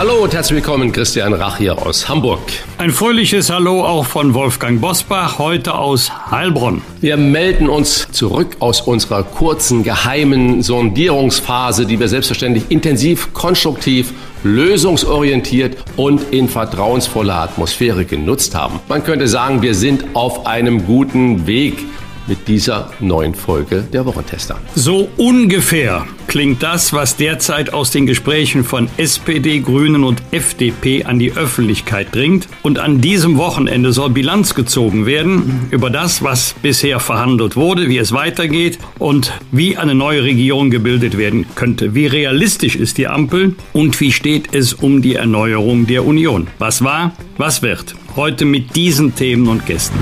Hallo und herzlich willkommen, Christian Rach hier aus Hamburg. Ein fröhliches Hallo auch von Wolfgang Bosbach, heute aus Heilbronn. Wir melden uns zurück aus unserer kurzen, geheimen Sondierungsphase, die wir selbstverständlich intensiv, konstruktiv, lösungsorientiert und in vertrauensvoller Atmosphäre genutzt haben. Man könnte sagen, wir sind auf einem guten Weg mit dieser neuen Folge der Wochentester. So ungefähr klingt das, was derzeit aus den Gesprächen von SPD, Grünen und FDP an die Öffentlichkeit dringt. Und an diesem Wochenende soll Bilanz gezogen werden über das, was bisher verhandelt wurde, wie es weitergeht und wie eine neue Regierung gebildet werden könnte. Wie realistisch ist die Ampel und wie steht es um die Erneuerung der Union? Was war, was wird? Heute mit diesen Themen und Gästen.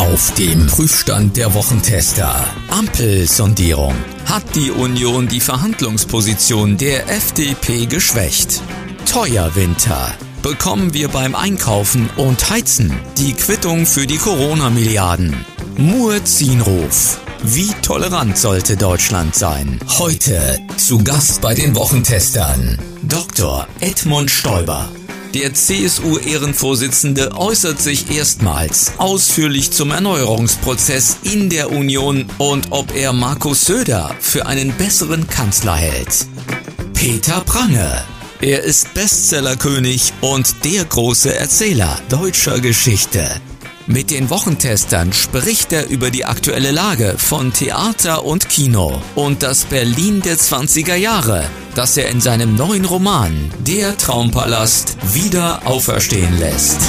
Auf dem Prüfstand der Wochentester. Ampelsondierung. Hat die Union die Verhandlungsposition der FDP geschwächt? Teuer Winter. Bekommen wir beim Einkaufen und Heizen die Quittung für die Corona-Milliarden? Muezzinruf. Wie tolerant sollte Deutschland sein? Heute zu Gast bei den Wochentestern Dr. Edmund Stoiber. Der CSU-Ehrenvorsitzende äußert sich erstmals ausführlich zum Erneuerungsprozess in der Union und ob er Markus Söder für einen besseren Kanzler hält. Peter Prange. Er ist Bestsellerkönig und der große Erzähler deutscher Geschichte. Mit den Wochentestern spricht er über die aktuelle Lage von Theater und Kino und das Berlin der 20er Jahre, das er in seinem neuen Roman Der Traumpalast wieder auferstehen lässt.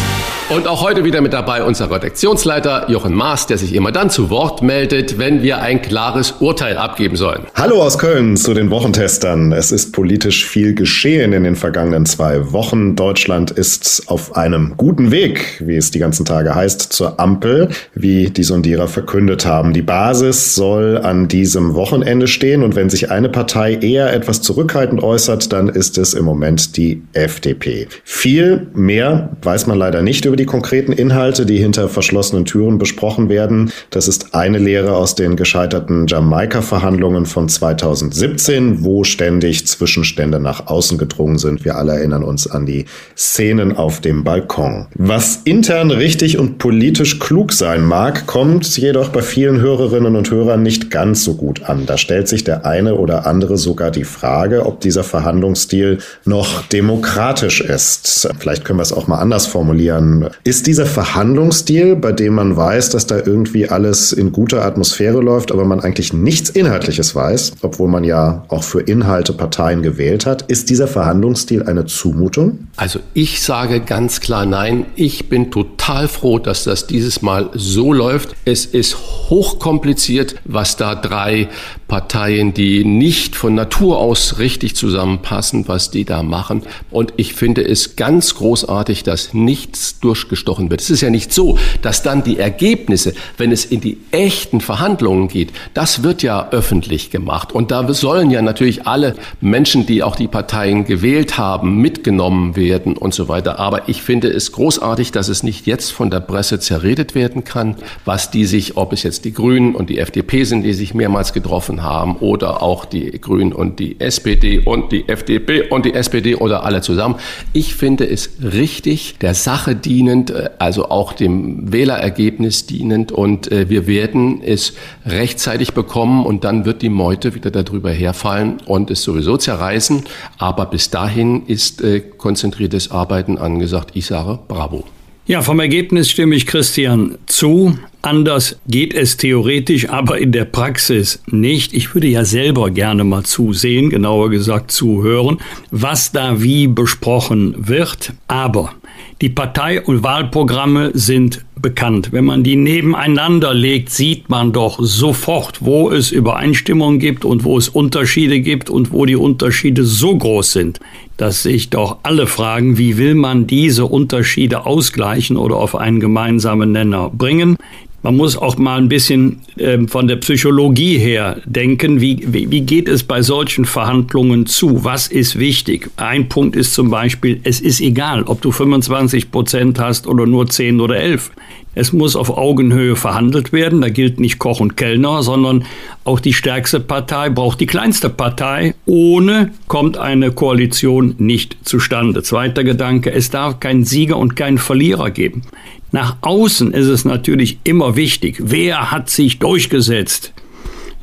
Und auch heute wieder mit dabei unser Redaktionsleiter Jochen Maas, der sich immer dann zu Wort meldet, wenn wir ein klares Urteil abgeben sollen. Hallo aus Köln zu den Wochentestern. Es ist politisch viel geschehen in den vergangenen zwei Wochen. Deutschland ist auf einem guten Weg, wie es die ganzen Tage heißt, zur Ampel, wie die Sondierer verkündet haben. Die Basis soll an diesem Wochenende stehen und wenn sich eine Partei eher etwas zurückhaltend äußert, dann ist es im Moment die FDP. Viel mehr weiß man leider nicht über die konkreten Inhalte, die hinter verschlossenen Türen besprochen werden. Das ist eine Lehre aus den gescheiterten Jamaika-Verhandlungen von 2017, wo ständig Zwischenstände nach außen gedrungen sind. Wir alle erinnern uns an die Szenen auf dem Balkon. Was intern richtig und politisch klug sein mag, kommt jedoch bei vielen Hörerinnen und Hörern nicht ganz so gut an. Da stellt sich der eine oder andere sogar die Frage, ob dieser Verhandlungsstil noch demokratisch ist. Vielleicht können wir es auch mal anders formulieren. Ist dieser Verhandlungsstil, bei dem man weiß, dass da irgendwie alles in guter Atmosphäre läuft, aber man eigentlich nichts Inhaltliches weiß, obwohl man ja auch für Inhalte Parteien gewählt hat, ist dieser Verhandlungsstil eine Zumutung? Also ich sage ganz klar nein. Ich bin total froh, dass das dieses Mal so läuft. Es ist hochkompliziert, was da drei Parteien, die nicht von Natur aus richtig zusammenpassen, was die da machen. Und ich finde es ganz großartig, dass nichts durchgestochen wird. Es ist ja nicht so, dass dann die Ergebnisse, wenn es in die echten Verhandlungen geht, das wird ja öffentlich gemacht. Und da sollen ja natürlich alle Menschen, die auch die Parteien gewählt haben, mitgenommen werden und so weiter. Aber ich finde es großartig, dass es nicht jetzt von der Presse zerredet werden kann, was die sich, ob es jetzt die Grünen und die FDP sind, die sich mehrmals getroffen haben oder auch die Grünen und die SPD und die FDP und die SPD oder alle zusammen. Ich finde es richtig, der Sache dienend, äh, also auch dem Wählerergebnis dienend und äh, wir werden es rechtzeitig bekommen und dann wird die Meute wieder darüber herfallen und es sowieso zerreißen. Aber bis dahin ist äh, konzentriertes Arbeiten angesagt. Ich sage Bravo. Ja, vom Ergebnis stimme ich Christian zu. Anders geht es theoretisch, aber in der Praxis nicht. Ich würde ja selber gerne mal zusehen, genauer gesagt zuhören, was da wie besprochen wird. Aber die Partei- und Wahlprogramme sind bekannt. Wenn man die nebeneinander legt, sieht man doch sofort, wo es Übereinstimmungen gibt und wo es Unterschiede gibt und wo die Unterschiede so groß sind, dass sich doch alle fragen, wie will man diese Unterschiede ausgleichen oder auf einen gemeinsamen Nenner bringen. Man muss auch mal ein bisschen äh, von der Psychologie her denken, wie, wie, wie geht es bei solchen Verhandlungen zu? Was ist wichtig? Ein Punkt ist zum Beispiel, es ist egal, ob du 25 Prozent hast oder nur 10 oder 11. Es muss auf Augenhöhe verhandelt werden. Da gilt nicht Koch und Kellner, sondern auch die stärkste Partei braucht die kleinste Partei. Ohne kommt eine Koalition nicht zustande. Zweiter Gedanke, es darf keinen Sieger und keinen Verlierer geben. Nach außen ist es natürlich immer wichtig, wer hat sich durchgesetzt.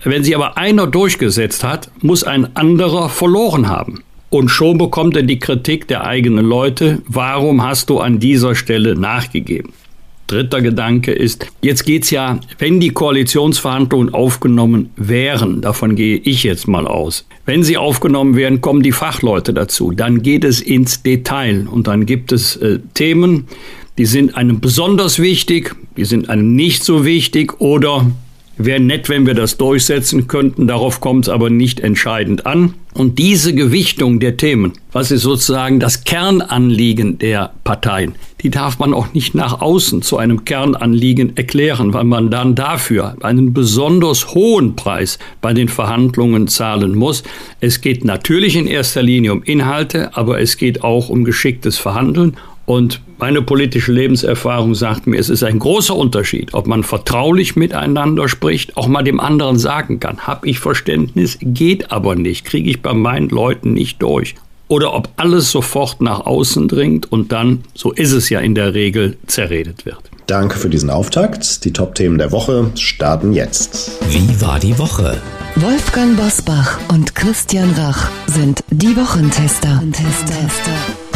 Wenn sich aber einer durchgesetzt hat, muss ein anderer verloren haben. Und schon bekommt er die Kritik der eigenen Leute, warum hast du an dieser Stelle nachgegeben? Dritter Gedanke ist, jetzt geht's ja, wenn die Koalitionsverhandlungen aufgenommen wären, davon gehe ich jetzt mal aus, wenn sie aufgenommen werden, kommen die Fachleute dazu, dann geht es ins Detail und dann gibt es äh, Themen, die sind einem besonders wichtig, die sind einem nicht so wichtig oder Wäre nett, wenn wir das durchsetzen könnten, darauf kommt es aber nicht entscheidend an. Und diese Gewichtung der Themen, was ist sozusagen das Kernanliegen der Parteien, die darf man auch nicht nach außen zu einem Kernanliegen erklären, weil man dann dafür einen besonders hohen Preis bei den Verhandlungen zahlen muss. Es geht natürlich in erster Linie um Inhalte, aber es geht auch um geschicktes Verhandeln. Und meine politische Lebenserfahrung sagt mir, es ist ein großer Unterschied, ob man vertraulich miteinander spricht, auch mal dem anderen sagen kann, habe ich Verständnis, geht aber nicht, kriege ich bei meinen Leuten nicht durch. Oder ob alles sofort nach außen dringt und dann, so ist es ja in der Regel, zerredet wird. Danke für diesen Auftakt. Die Top-Themen der Woche starten jetzt. Wie war die Woche? Wolfgang Bosbach und Christian Rach sind die Wochentester. Wochentester.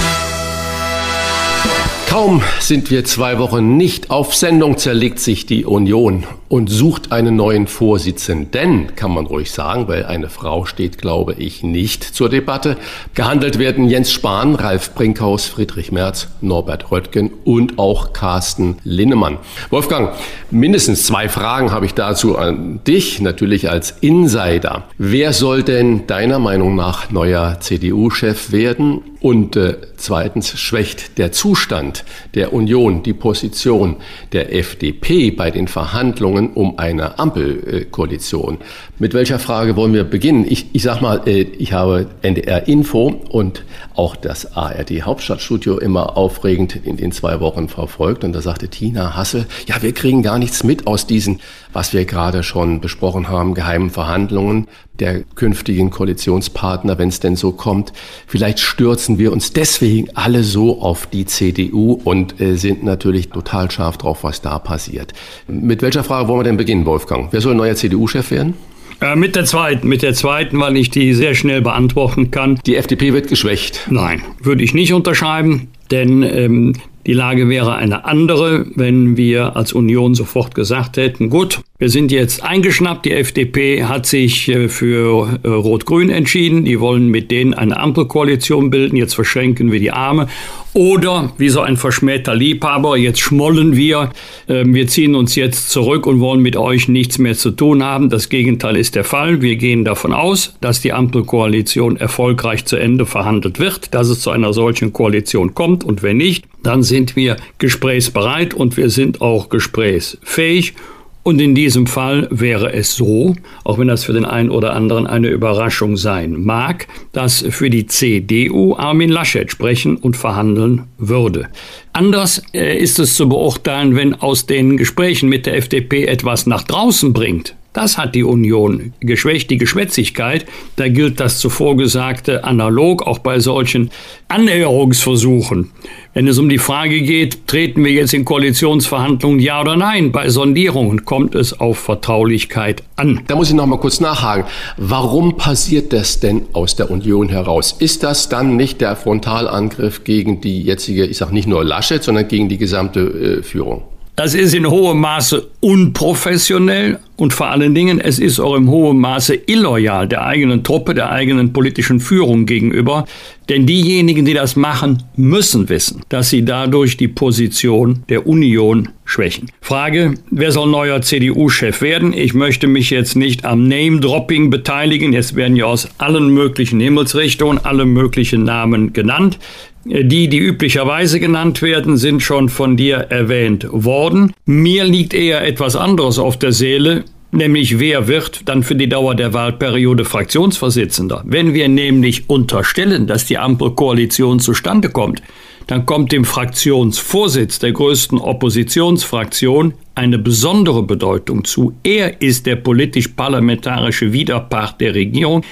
Kaum sind wir zwei Wochen nicht auf Sendung, zerlegt sich die Union und sucht einen neuen Vorsitzenden, kann man ruhig sagen, weil eine Frau steht, glaube ich, nicht zur Debatte. Gehandelt werden Jens Spahn, Ralf Brinkhaus, Friedrich Merz, Norbert Röttgen und auch Carsten Linnemann. Wolfgang, mindestens zwei Fragen habe ich dazu an dich, natürlich als Insider. Wer soll denn deiner Meinung nach neuer CDU-Chef werden? Und äh, zweitens schwächt der Zustand der Union die Position der FDP bei den Verhandlungen um eine Ampelkoalition. Mit welcher Frage wollen wir beginnen? Ich, ich sag mal, äh, ich habe NDR Info und auch das ARD Hauptstadtstudio immer aufregend in den zwei Wochen verfolgt. Und da sagte Tina Hassel, ja, wir kriegen gar nichts mit aus diesen, was wir gerade schon besprochen haben, geheimen Verhandlungen der künftigen Koalitionspartner, wenn es denn so kommt. Vielleicht stürzen wir uns deswegen alle so auf die CDU und äh, sind natürlich total scharf drauf, was da passiert. Mit welcher Frage wollen wir denn beginnen, Wolfgang? Wer soll neuer CDU-Chef werden? Äh, mit der zweiten, mit der zweiten, weil ich die sehr schnell beantworten kann. Die FDP wird geschwächt. Nein, würde ich nicht unterschreiben, denn ähm, die Lage wäre eine andere, wenn wir als Union sofort gesagt hätten, gut, wir sind jetzt eingeschnappt. Die FDP hat sich äh, für äh, Rot-Grün entschieden. Die wollen mit denen eine Ampelkoalition bilden. Jetzt verschränken wir die Arme. Oder wie so ein verschmähter Liebhaber, jetzt schmollen wir. Ähm, wir ziehen uns jetzt zurück und wollen mit euch nichts mehr zu tun haben. Das Gegenteil ist der Fall. Wir gehen davon aus, dass die Ampelkoalition erfolgreich zu Ende verhandelt wird, dass es zu einer solchen Koalition kommt. Und wenn nicht, dann sind wir gesprächsbereit und wir sind auch gesprächsfähig. Und in diesem Fall wäre es so, auch wenn das für den einen oder anderen eine Überraschung sein mag, dass für die CDU Armin Laschet sprechen und verhandeln würde. Anders äh, ist es zu beurteilen, wenn aus den Gesprächen mit der FDP etwas nach draußen bringt. Das hat die Union geschwächt, die Geschwätzigkeit. Da gilt das zuvor Gesagte analog auch bei solchen Annäherungsversuchen. Wenn es um die Frage geht, treten wir jetzt in Koalitionsverhandlungen, ja oder nein, bei Sondierungen kommt es auf Vertraulichkeit an. Da muss ich noch mal kurz nachhaken. Warum passiert das denn aus der Union heraus? Ist das dann nicht der Frontalangriff gegen die jetzige, ich sage nicht nur Laschet, sondern gegen die gesamte äh, Führung? Das ist in hohem Maße unprofessionell und vor allen Dingen, es ist auch im hohen Maße illoyal der eigenen Truppe, der eigenen politischen Führung gegenüber. Denn diejenigen, die das machen, müssen wissen, dass sie dadurch die Position der Union schwächen. Frage, wer soll neuer CDU-Chef werden? Ich möchte mich jetzt nicht am Name-Dropping beteiligen. Es werden ja aus allen möglichen Himmelsrichtungen alle möglichen Namen genannt. Die, die üblicherweise genannt werden, sind schon von dir erwähnt worden. Mir liegt eher etwas anderes auf der Seele, nämlich wer wird dann für die Dauer der Wahlperiode Fraktionsvorsitzender. Wenn wir nämlich unterstellen, dass die Ampelkoalition zustande kommt, dann kommt dem Fraktionsvorsitz der größten Oppositionsfraktion eine besondere Bedeutung zu. Er ist der politisch-parlamentarische Widerpart der Regierung.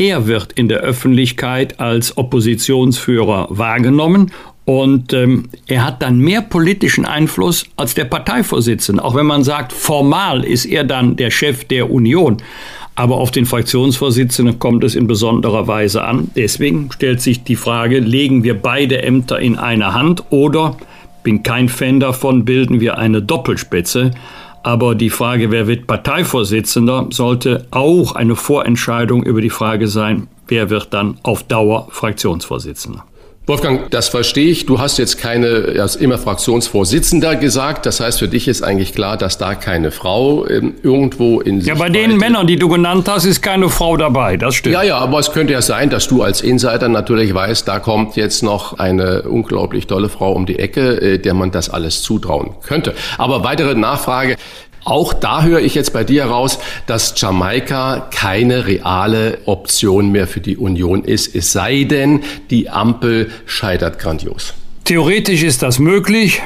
Er wird in der Öffentlichkeit als Oppositionsführer wahrgenommen und ähm, er hat dann mehr politischen Einfluss als der Parteivorsitzende. Auch wenn man sagt, formal ist er dann der Chef der Union. Aber auf den Fraktionsvorsitzenden kommt es in besonderer Weise an. Deswegen stellt sich die Frage, legen wir beide Ämter in eine Hand oder, bin kein Fan davon, bilden wir eine Doppelspitze. Aber die Frage, wer wird Parteivorsitzender, sollte auch eine Vorentscheidung über die Frage sein, wer wird dann auf Dauer Fraktionsvorsitzender. Wolfgang, das verstehe ich. Du hast jetzt keine, ist immer Fraktionsvorsitzender gesagt. Das heißt, für dich ist eigentlich klar, dass da keine Frau ähm, irgendwo in Ja, bei den Männern, die du genannt hast, ist keine Frau dabei. Das stimmt. Ja, ja, aber es könnte ja sein, dass du als Insider natürlich weißt, da kommt jetzt noch eine unglaublich tolle Frau um die Ecke, äh, der man das alles zutrauen könnte. Aber weitere Nachfrage. Auch da höre ich jetzt bei dir heraus, dass Jamaika keine reale Option mehr für die Union ist, es sei denn, die Ampel scheitert grandios. Theoretisch ist das möglich.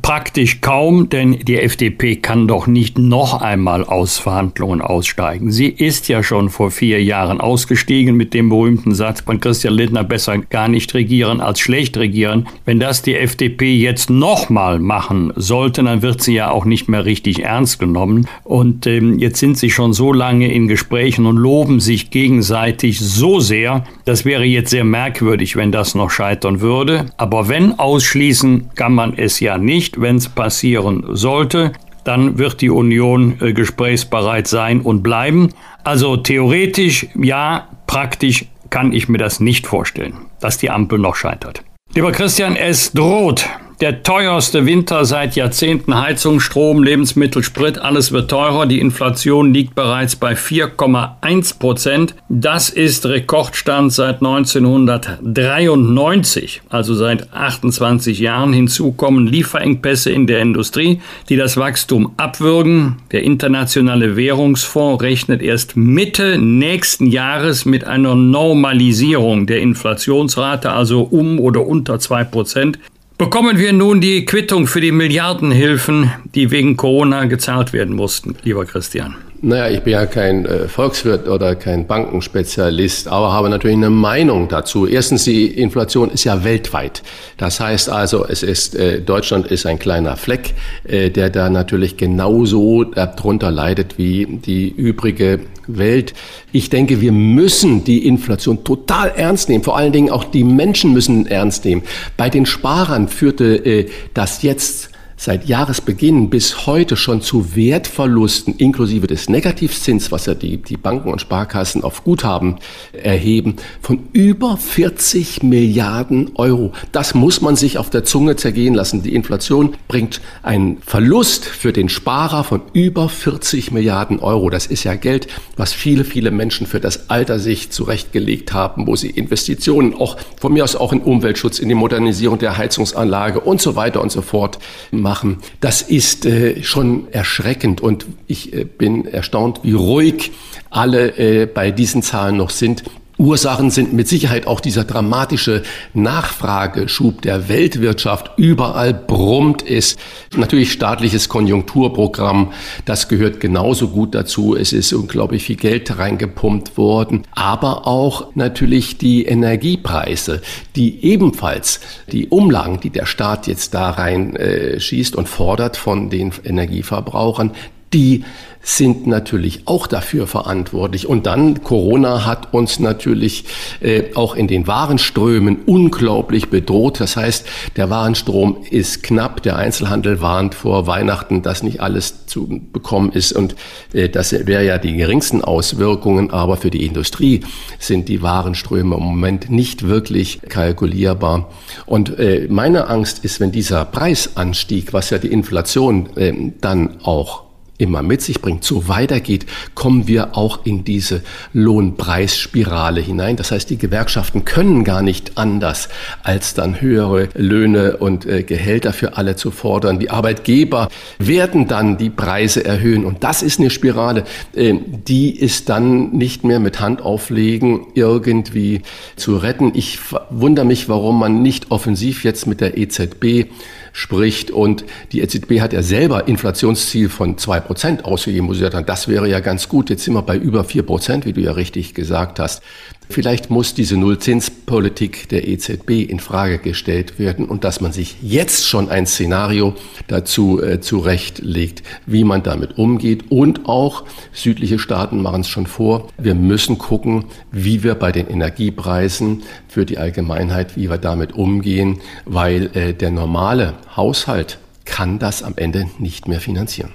Praktisch kaum, denn die FDP kann doch nicht noch einmal aus Verhandlungen aussteigen. Sie ist ja schon vor vier Jahren ausgestiegen mit dem berühmten Satz von Christian Lindner, besser gar nicht regieren als schlecht regieren. Wenn das die FDP jetzt nochmal machen sollte, dann wird sie ja auch nicht mehr richtig ernst genommen. Und ähm, jetzt sind sie schon so lange in Gesprächen und loben sich gegenseitig so sehr. Das wäre jetzt sehr merkwürdig, wenn das noch scheitern würde. Aber wenn ausschließen kann man es ja nicht nicht, wenn es passieren sollte, dann wird die Union äh, gesprächsbereit sein und bleiben. Also theoretisch ja, praktisch kann ich mir das nicht vorstellen, dass die Ampel noch scheitert. Lieber Christian, es droht der teuerste Winter seit Jahrzehnten. Heizung, Strom, Lebensmittel, Sprit, alles wird teurer. Die Inflation liegt bereits bei 4,1 Prozent. Das ist Rekordstand seit 1993, also seit 28 Jahren. Hinzu kommen Lieferengpässe in der Industrie, die das Wachstum abwürgen. Der Internationale Währungsfonds rechnet erst Mitte nächsten Jahres mit einer Normalisierung der Inflationsrate, also um oder unter 2 Prozent. Bekommen wir nun die Quittung für die Milliardenhilfen, die wegen Corona gezahlt werden mussten, lieber Christian? Naja, ich bin ja kein äh, Volkswirt oder kein Bankenspezialist, aber habe natürlich eine Meinung dazu. Erstens, die Inflation ist ja weltweit. Das heißt also, es ist, äh, Deutschland ist ein kleiner Fleck, äh, der da natürlich genauso darunter leidet wie die übrige Welt. Ich denke, wir müssen die Inflation total ernst nehmen. Vor allen Dingen auch die Menschen müssen ernst nehmen. Bei den Sparern führte äh, das jetzt seit Jahresbeginn bis heute schon zu Wertverlusten inklusive des Negativzins, was ja die, die Banken und Sparkassen auf Guthaben erheben, von über 40 Milliarden Euro. Das muss man sich auf der Zunge zergehen lassen. Die Inflation bringt einen Verlust für den Sparer von über 40 Milliarden Euro. Das ist ja Geld, was viele, viele Menschen für das Alter sich zurechtgelegt haben, wo sie Investitionen auch von mir aus auch in Umweltschutz, in die Modernisierung der Heizungsanlage und so weiter und so fort machen machen. Das ist äh, schon erschreckend und ich äh, bin erstaunt, wie ruhig alle äh, bei diesen Zahlen noch sind. Ursachen sind mit Sicherheit auch dieser dramatische Nachfrageschub der Weltwirtschaft. Überall brummt es. Natürlich staatliches Konjunkturprogramm, das gehört genauso gut dazu. Es ist unglaublich viel Geld reingepumpt worden. Aber auch natürlich die Energiepreise, die ebenfalls die Umlagen, die der Staat jetzt da rein äh, schießt und fordert von den Energieverbrauchern, die sind natürlich auch dafür verantwortlich. Und dann, Corona hat uns natürlich äh, auch in den Warenströmen unglaublich bedroht. Das heißt, der Warenstrom ist knapp. Der Einzelhandel warnt vor Weihnachten, dass nicht alles zu bekommen ist. Und äh, das wäre ja die geringsten Auswirkungen. Aber für die Industrie sind die Warenströme im Moment nicht wirklich kalkulierbar. Und äh, meine Angst ist, wenn dieser Preisanstieg, was ja die Inflation äh, dann auch immer mit sich bringt, so weitergeht, kommen wir auch in diese Lohnpreisspirale hinein. Das heißt, die Gewerkschaften können gar nicht anders, als dann höhere Löhne und äh, Gehälter für alle zu fordern. Die Arbeitgeber werden dann die Preise erhöhen. Und das ist eine Spirale, äh, die ist dann nicht mehr mit Handauflegen irgendwie zu retten. Ich wundere mich, warum man nicht offensiv jetzt mit der EZB spricht. Und die EZB hat ja selber Inflationsziel von zwei Prozent ausgegeben, wo sie sagt, das wäre ja ganz gut. Jetzt sind wir bei über vier Prozent, wie du ja richtig gesagt hast. Vielleicht muss diese Nullzinspolitik der EZB in Frage gestellt werden und dass man sich jetzt schon ein Szenario dazu äh, zurechtlegt, wie man damit umgeht. Und auch südliche Staaten machen es schon vor. Wir müssen gucken, wie wir bei den Energiepreisen für die Allgemeinheit, wie wir damit umgehen, weil äh, der normale Haushalt kann das am Ende nicht mehr finanzieren.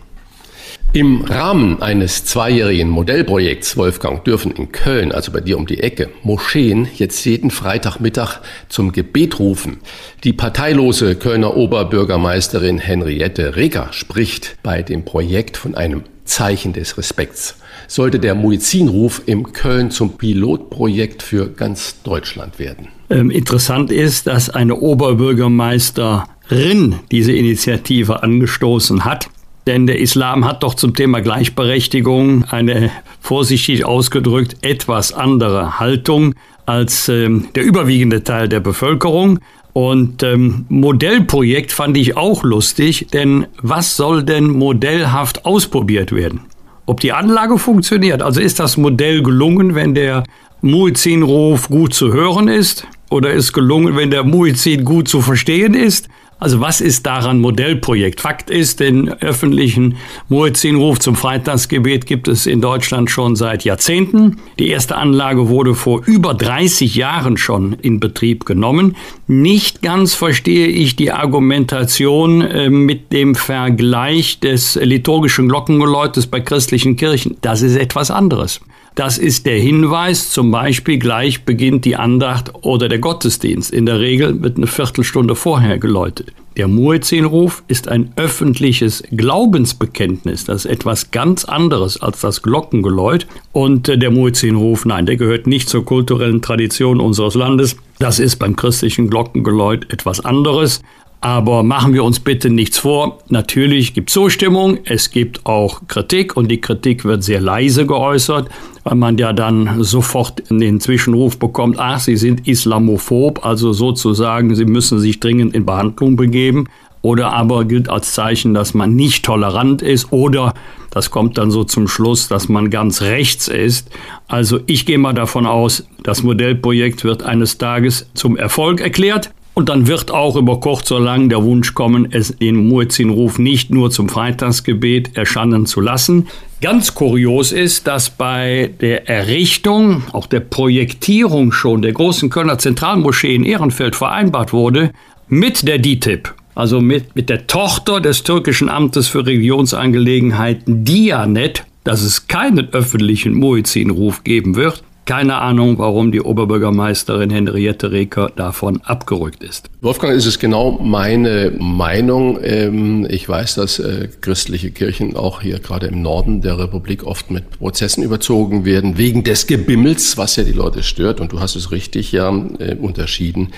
Im Rahmen eines zweijährigen Modellprojekts, Wolfgang, dürfen in Köln, also bei dir um die Ecke, Moscheen jetzt jeden Freitagmittag zum Gebet rufen. Die parteilose Kölner Oberbürgermeisterin Henriette Reger spricht bei dem Projekt von einem Zeichen des Respekts. Sollte der Muizzinruf im Köln zum Pilotprojekt für ganz Deutschland werden. Ähm, interessant ist, dass eine Oberbürgermeisterin diese Initiative angestoßen hat. Denn der Islam hat doch zum Thema Gleichberechtigung eine vorsichtig ausgedrückt etwas andere Haltung als ähm, der überwiegende Teil der Bevölkerung. Und ähm, Modellprojekt fand ich auch lustig, denn was soll denn modellhaft ausprobiert werden? Ob die Anlage funktioniert, also ist das Modell gelungen, wenn der Muizzinruf gut zu hören ist? Oder ist gelungen, wenn der Muizzin gut zu verstehen ist? Also was ist daran Modellprojekt? Fakt ist, den öffentlichen Muezzinruf zum Freitagsgebet gibt es in Deutschland schon seit Jahrzehnten. Die erste Anlage wurde vor über 30 Jahren schon in Betrieb genommen. Nicht ganz verstehe ich die Argumentation äh, mit dem Vergleich des liturgischen Glockengeläutes bei christlichen Kirchen. Das ist etwas anderes. Das ist der Hinweis, zum Beispiel gleich beginnt die Andacht oder der Gottesdienst. In der Regel wird eine Viertelstunde vorher geläutet. Der Muezzinruf ist ein öffentliches Glaubensbekenntnis. Das ist etwas ganz anderes als das Glockengeläut. Und äh, der Muezzinruf, nein, der gehört nicht zur kulturellen Tradition unseres Landes. Das ist beim christlichen Glockengeläut etwas anderes. Aber machen wir uns bitte nichts vor. Natürlich gibt es Zustimmung, es gibt auch Kritik und die Kritik wird sehr leise geäußert, weil man ja dann sofort in den Zwischenruf bekommt, ach, Sie sind islamophob, also sozusagen, Sie müssen sich dringend in Behandlung begeben. Oder aber gilt als Zeichen, dass man nicht tolerant ist oder das kommt dann so zum Schluss, dass man ganz rechts ist. Also ich gehe mal davon aus, das Modellprojekt wird eines Tages zum Erfolg erklärt. Und dann wird auch über kurz oder lang der Wunsch kommen, es den Muezzinruf nicht nur zum Freitagsgebet erscheinen zu lassen. Ganz kurios ist, dass bei der Errichtung, auch der Projektierung schon der großen Kölner Zentralmoschee in Ehrenfeld vereinbart wurde, mit der DITIB, also mit, mit der Tochter des türkischen Amtes für Religionsangelegenheiten Dianet, dass es keinen öffentlichen Muezzinruf geben wird. Keine Ahnung, warum die Oberbürgermeisterin Henriette Reker davon abgerückt ist. Wolfgang, ist es genau meine Meinung. Ähm, ich weiß, dass äh, christliche Kirchen auch hier gerade im Norden der Republik oft mit Prozessen überzogen werden, wegen des Gebimmels, was ja die Leute stört. Und du hast es richtig ja äh, unterschieden.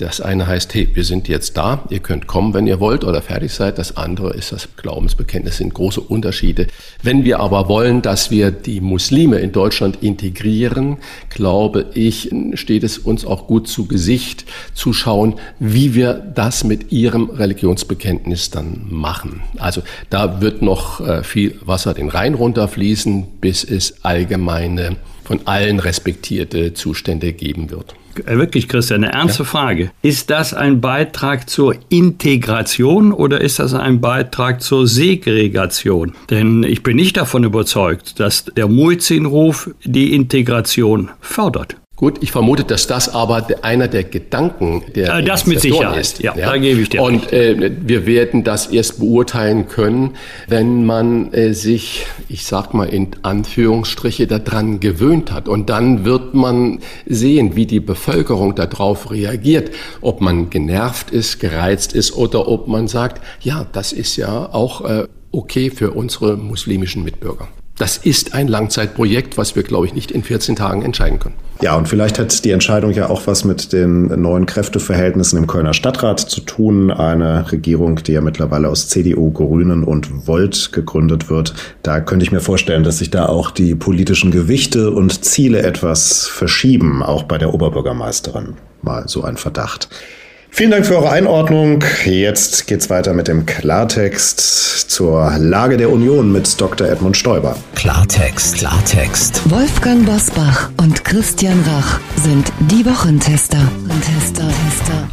Das eine heißt, hey, wir sind jetzt da, ihr könnt kommen, wenn ihr wollt oder fertig seid. Das andere ist das Glaubensbekenntnis, das sind große Unterschiede. Wenn wir aber wollen, dass wir die Muslime in Deutschland integrieren, glaube ich, steht es uns auch gut zu Gesicht zu schauen, wie wir das mit ihrem Religionsbekenntnis dann machen. Also da wird noch äh, viel Wasser den Rhein runterfließen, bis es allgemeine, von allen respektierte Zustände geben wird. Äh, wirklich, Christian, eine ernste ja. Frage. Ist das ein Beitrag zur Integration oder ist das ein Beitrag zur Segregation? Denn ich bin nicht davon überzeugt, dass der Muizin-Ruf die Integration fördert. Gut, ich vermute, dass das aber einer der Gedanken der äh, das mit Sicherheit ist. Ja, ja, da gebe ich dir. Und äh, wir werden das erst beurteilen können, wenn man äh, sich, ich sag mal in Anführungsstriche, daran gewöhnt hat. Und dann wird man sehen, wie die Bevölkerung darauf reagiert, ob man genervt ist, gereizt ist oder ob man sagt, ja, das ist ja auch äh, okay für unsere muslimischen Mitbürger. Das ist ein Langzeitprojekt, was wir, glaube ich, nicht in 14 Tagen entscheiden können. Ja, und vielleicht hat die Entscheidung ja auch was mit den neuen Kräfteverhältnissen im Kölner Stadtrat zu tun. Eine Regierung, die ja mittlerweile aus CDU, Grünen und Volt gegründet wird. Da könnte ich mir vorstellen, dass sich da auch die politischen Gewichte und Ziele etwas verschieben, auch bei der Oberbürgermeisterin. Mal so ein Verdacht. Vielen Dank für eure Einordnung. Jetzt geht's weiter mit dem Klartext zur Lage der Union mit Dr. Edmund Stoiber. Klartext, Klartext. Wolfgang Bosbach und Christian Rach sind die Wochentester. Tester, Tester.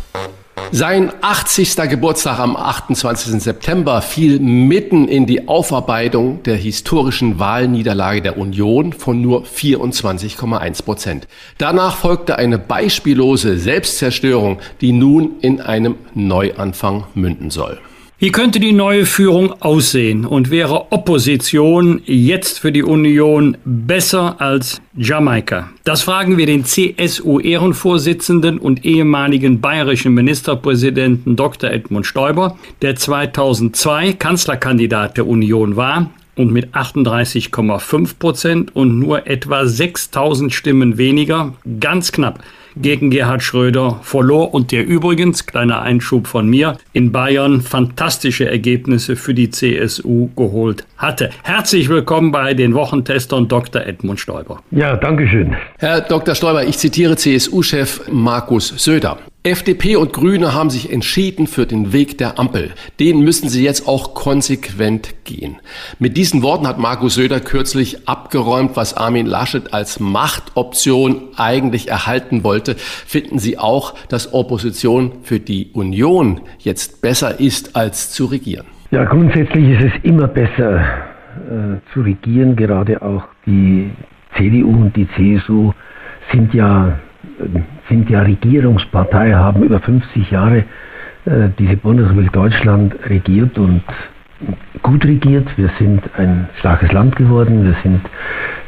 Sein 80. Geburtstag am 28. September fiel mitten in die Aufarbeitung der historischen Wahlniederlage der Union von nur 24,1 Prozent. Danach folgte eine beispiellose Selbstzerstörung, die nun in einem Neuanfang münden soll. Wie könnte die neue Führung aussehen und wäre Opposition jetzt für die Union besser als Jamaika? Das fragen wir den CSU-Ehrenvorsitzenden und ehemaligen bayerischen Ministerpräsidenten Dr. Edmund Stoiber, der 2002 Kanzlerkandidat der Union war und mit 38,5 Prozent und nur etwa 6000 Stimmen weniger, ganz knapp, gegen Gerhard Schröder verlor und der übrigens, kleiner Einschub von mir, in Bayern fantastische Ergebnisse für die CSU geholt hatte. Herzlich willkommen bei den Wochentestern Dr. Edmund Stoiber. Ja, danke schön. Herr Dr. Stoiber, ich zitiere CSU-Chef Markus Söder. FDP und Grüne haben sich entschieden für den Weg der Ampel. Den müssen sie jetzt auch konsequent gehen. Mit diesen Worten hat Markus Söder kürzlich abgeräumt, was Armin Laschet als Machtoption eigentlich erhalten wollte. Finden Sie auch, dass Opposition für die Union jetzt besser ist, als zu regieren? Ja, grundsätzlich ist es immer besser äh, zu regieren. Gerade auch die CDU und die CSU sind ja sind ja Regierungspartei, haben über 50 Jahre äh, diese Bundesrepublik Deutschland regiert und gut regiert. Wir sind ein starkes Land geworden. Wir sind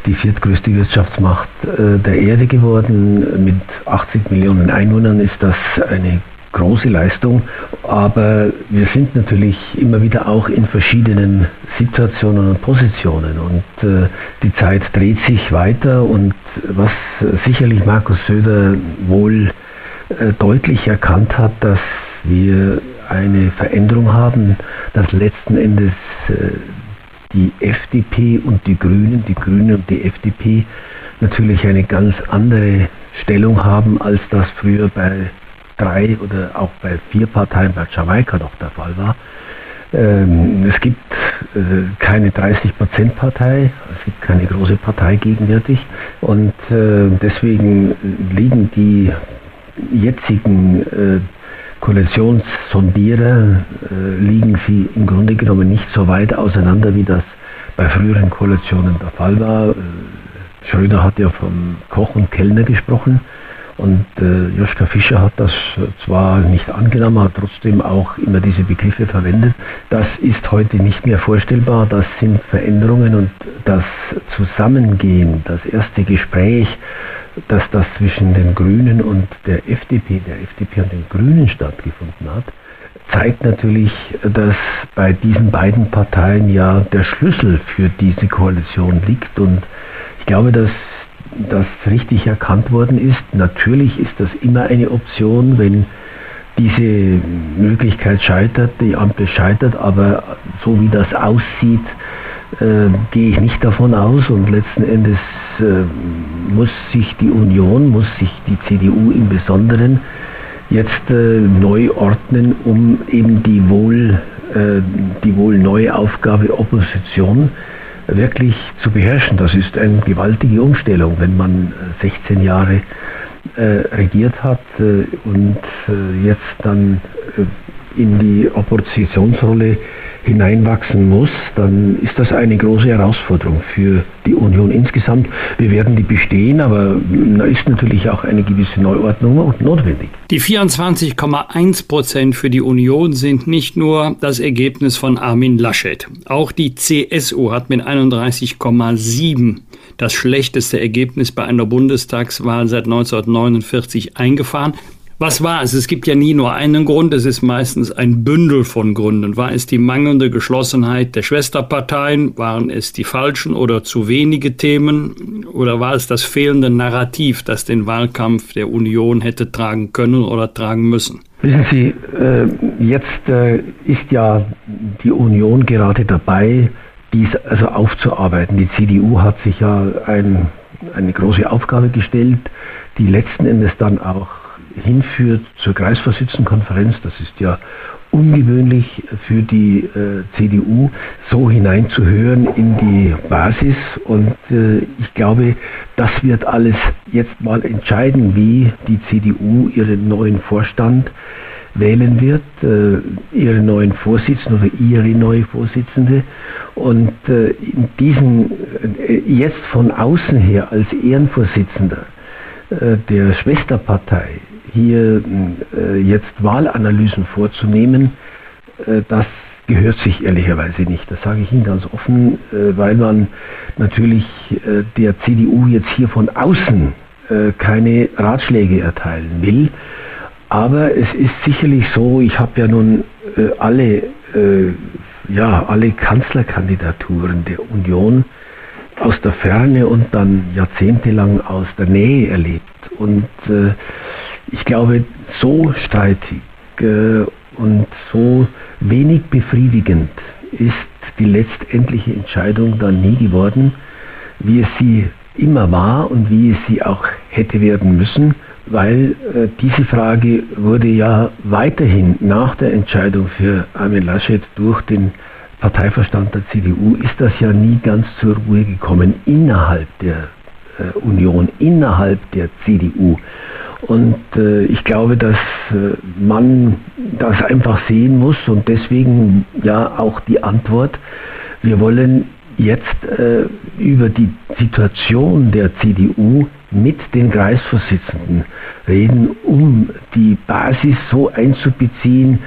die viertgrößte Wirtschaftsmacht äh, der Erde geworden. Mit 80 Millionen Einwohnern ist das eine große Leistung, aber wir sind natürlich immer wieder auch in verschiedenen Situationen und Positionen und äh, die Zeit dreht sich weiter und was sicherlich Markus Söder wohl äh, deutlich erkannt hat, dass wir eine Veränderung haben, dass letzten Endes äh, die FDP und die Grünen, die Grünen und die FDP natürlich eine ganz andere Stellung haben, als das früher bei drei oder auch bei vier Parteien bei Jamaika noch der Fall war. Ähm, es gibt äh, keine 30-Prozent-Partei, es gibt keine große Partei gegenwärtig und äh, deswegen liegen die jetzigen äh, Koalitionssondierer, äh, liegen sie im Grunde genommen nicht so weit auseinander, wie das bei früheren Koalitionen der Fall war. Äh, Schröder hat ja vom Koch und Kellner gesprochen. Und äh, Joschka Fischer hat das zwar nicht angenommen, hat trotzdem auch immer diese Begriffe verwendet. Das ist heute nicht mehr vorstellbar. Das sind Veränderungen und das Zusammengehen, das erste Gespräch, dass das zwischen den Grünen und der FDP, der FDP und den Grünen stattgefunden hat, zeigt natürlich, dass bei diesen beiden Parteien ja der Schlüssel für diese Koalition liegt. Und ich glaube, dass das richtig erkannt worden ist. Natürlich ist das immer eine Option, wenn diese Möglichkeit scheitert, die Ampel scheitert, aber so wie das aussieht, äh, gehe ich nicht davon aus und letzten Endes äh, muss sich die Union, muss sich die CDU im Besonderen jetzt äh, neu ordnen, um eben die wohl, äh, die wohl neue Aufgabe Opposition wirklich zu beherrschen. Das ist eine gewaltige Umstellung, wenn man 16 äh, Jahre äh, regiert hat äh, und jetzt dann in die Oppositionsrolle hineinwachsen muss, dann ist das eine große Herausforderung für die Union insgesamt. Wir werden die bestehen, aber da ist natürlich auch eine gewisse Neuordnung notwendig. Die 24,1 Prozent für die Union sind nicht nur das Ergebnis von Armin Laschet. Auch die CSU hat mit 31,7 das schlechteste Ergebnis bei einer Bundestagswahl seit 1949 eingefahren. Was war es? Es gibt ja nie nur einen Grund, es ist meistens ein Bündel von Gründen. War es die mangelnde Geschlossenheit der Schwesterparteien? Waren es die falschen oder zu wenige Themen? Oder war es das fehlende Narrativ, das den Wahlkampf der Union hätte tragen können oder tragen müssen? Wissen Sie, äh, jetzt äh, ist ja die Union gerade dabei, dies also aufzuarbeiten. Die CDU hat sich ja ein, eine große Aufgabe gestellt, die letzten Endes dann auch hinführt zur Kreisvorsitzendenkonferenz. Das ist ja ungewöhnlich für die äh, CDU, so hineinzuhören in die Basis. Und äh, ich glaube, das wird alles jetzt mal entscheiden, wie die CDU ihren neuen Vorstand wählen wird, äh, ihre neuen Vorsitzenden oder ihre neue Vorsitzende. Und äh, in diesen, äh, jetzt von außen her als Ehrenvorsitzender der Schwesterpartei hier äh, jetzt Wahlanalysen vorzunehmen, äh, das gehört sich ehrlicherweise nicht. Das sage ich Ihnen ganz offen, äh, weil man natürlich äh, der CDU jetzt hier von außen äh, keine Ratschläge erteilen will. Aber es ist sicherlich so, ich habe ja nun äh, alle, ja, alle Kanzlerkandidaturen der Union aus der Ferne und dann jahrzehntelang aus der Nähe erlebt. Und äh, ich glaube, so streitig äh, und so wenig befriedigend ist die letztendliche Entscheidung dann nie geworden, wie es sie immer war und wie es sie auch hätte werden müssen, weil äh, diese Frage wurde ja weiterhin nach der Entscheidung für Armin Laschet durch den Parteiverstand der CDU ist das ja nie ganz zur Ruhe gekommen innerhalb der äh, Union, innerhalb der CDU. Und äh, ich glaube, dass äh, man das einfach sehen muss und deswegen ja auch die Antwort, wir wollen jetzt äh, über die Situation der CDU mit den Kreisvorsitzenden reden, um die Basis so einzubeziehen,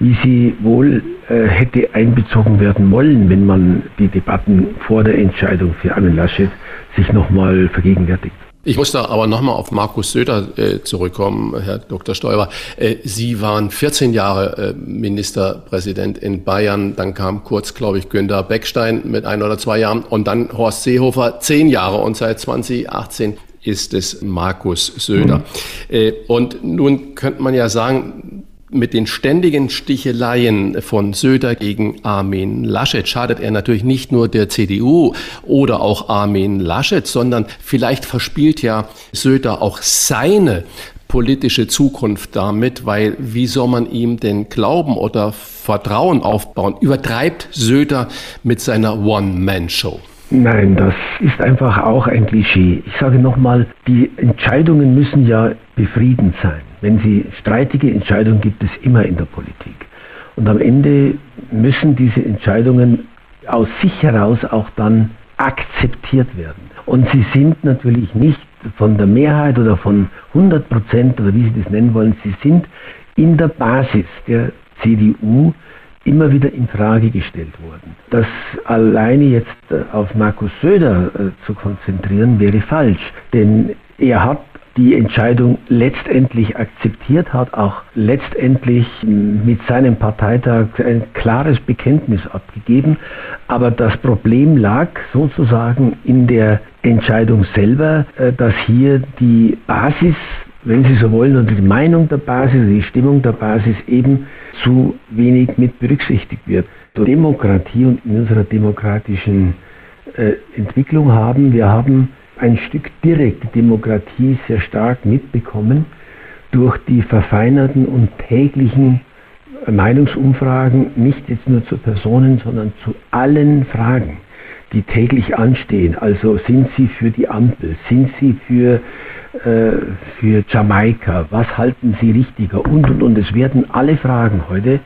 wie sie wohl äh, hätte einbezogen werden wollen, wenn man die Debatten vor der Entscheidung für Armin Laschet sich nochmal vergegenwärtigt. Ich muss da aber nochmal auf Markus Söder äh, zurückkommen, Herr Dr. Stoiber. Äh, Sie waren 14 Jahre äh, Ministerpräsident in Bayern, dann kam kurz, glaube ich, Günter Beckstein mit ein oder zwei Jahren und dann Horst Seehofer zehn Jahre und seit 2018 ist es Markus Söder. Mhm. Äh, und nun könnte man ja sagen, mit den ständigen Sticheleien von Söder gegen Armin Laschet schadet er natürlich nicht nur der CDU oder auch Armin Laschet, sondern vielleicht verspielt ja Söder auch seine politische Zukunft damit, weil wie soll man ihm denn glauben oder Vertrauen aufbauen? Übertreibt Söder mit seiner One-Man-Show? Nein, das ist einfach auch ein Klischee. Ich sage nochmal, die Entscheidungen müssen ja befriedend sein. Wenn sie streitige Entscheidungen gibt es immer in der Politik. Und am Ende müssen diese Entscheidungen aus sich heraus auch dann akzeptiert werden. Und sie sind natürlich nicht von der Mehrheit oder von 100 Prozent oder wie Sie das nennen wollen, sie sind in der Basis der CDU immer wieder in Frage gestellt worden. Das alleine jetzt äh, auf Markus Söder äh, zu konzentrieren, wäre falsch, denn er hat die Entscheidung letztendlich akzeptiert hat, auch letztendlich mit seinem Parteitag ein klares Bekenntnis abgegeben. Aber das Problem lag sozusagen in der Entscheidung selber, äh, dass hier die Basis, wenn Sie so wollen, oder die Meinung der Basis, die Stimmung der Basis eben zu wenig mit berücksichtigt wird. Demokratie und in unserer demokratischen äh, Entwicklung haben wir haben ein Stück direkte Demokratie sehr stark mitbekommen durch die verfeinerten und täglichen Meinungsumfragen, nicht jetzt nur zu Personen, sondern zu allen Fragen, die täglich anstehen. Also sind Sie für die Ampel, sind Sie für äh, für Jamaika? Was halten Sie richtiger? Und, und, und. Es werden alle Fragen heute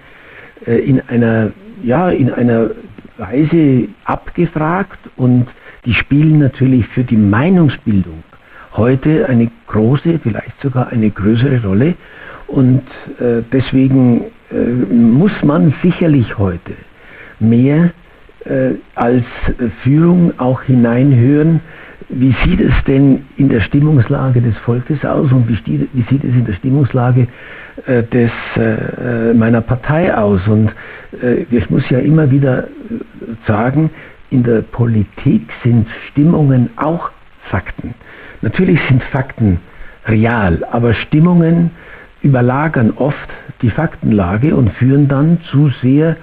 äh, in einer, ja, in einer Weise abgefragt und die spielen natürlich für die Meinungsbildung heute eine große, vielleicht sogar eine größere Rolle. Und äh, deswegen äh, muss man sicherlich heute mehr äh, als Führung auch hineinhören, wie sieht es denn in der Stimmungslage des Volkes aus und wie, wie sieht es in der Stimmungslage äh, des, äh, meiner Partei aus? Und äh, ich muss ja immer wieder sagen, in der Politik sind Stimmungen auch Fakten. Natürlich sind Fakten real, aber Stimmungen überlagern oft die Faktenlage und führen dann zu sehr äh,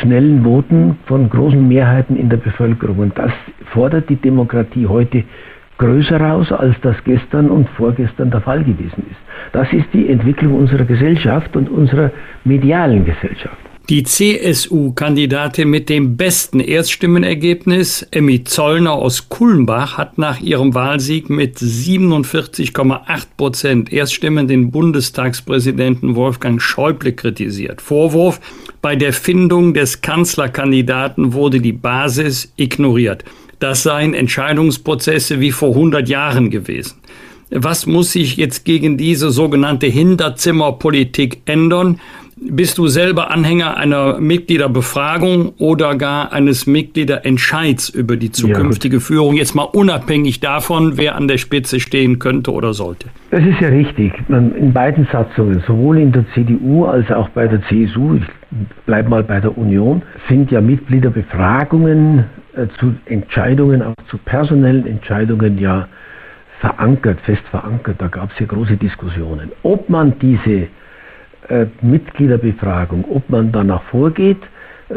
schnellen Voten von großen Mehrheiten in der Bevölkerung. Und das fordert die Demokratie heute größer aus, als das gestern und vorgestern der Fall gewesen ist. Das ist die Entwicklung unserer Gesellschaft und unserer medialen Gesellschaft. Die CSU-Kandidatin mit dem besten Erststimmenergebnis, Emmy Zollner aus Kulmbach, hat nach ihrem Wahlsieg mit 47,8 Prozent Erststimmen den Bundestagspräsidenten Wolfgang Schäuble kritisiert. Vorwurf, bei der Findung des Kanzlerkandidaten wurde die Basis ignoriert. Das seien Entscheidungsprozesse wie vor 100 Jahren gewesen. Was muss sich jetzt gegen diese sogenannte Hinterzimmerpolitik ändern? Bist du selber Anhänger einer Mitgliederbefragung oder gar eines Mitgliederentscheids über die zukünftige ja, Führung, jetzt mal unabhängig davon, wer an der Spitze stehen könnte oder sollte? Das ist ja richtig. In beiden Satzungen, sowohl in der CDU als auch bei der CSU, ich bleibe mal bei der Union, sind ja Mitgliederbefragungen äh, zu Entscheidungen, auch zu personellen Entscheidungen ja verankert, fest verankert. Da gab es ja große Diskussionen. Ob man diese Mitgliederbefragung, ob man danach vorgeht,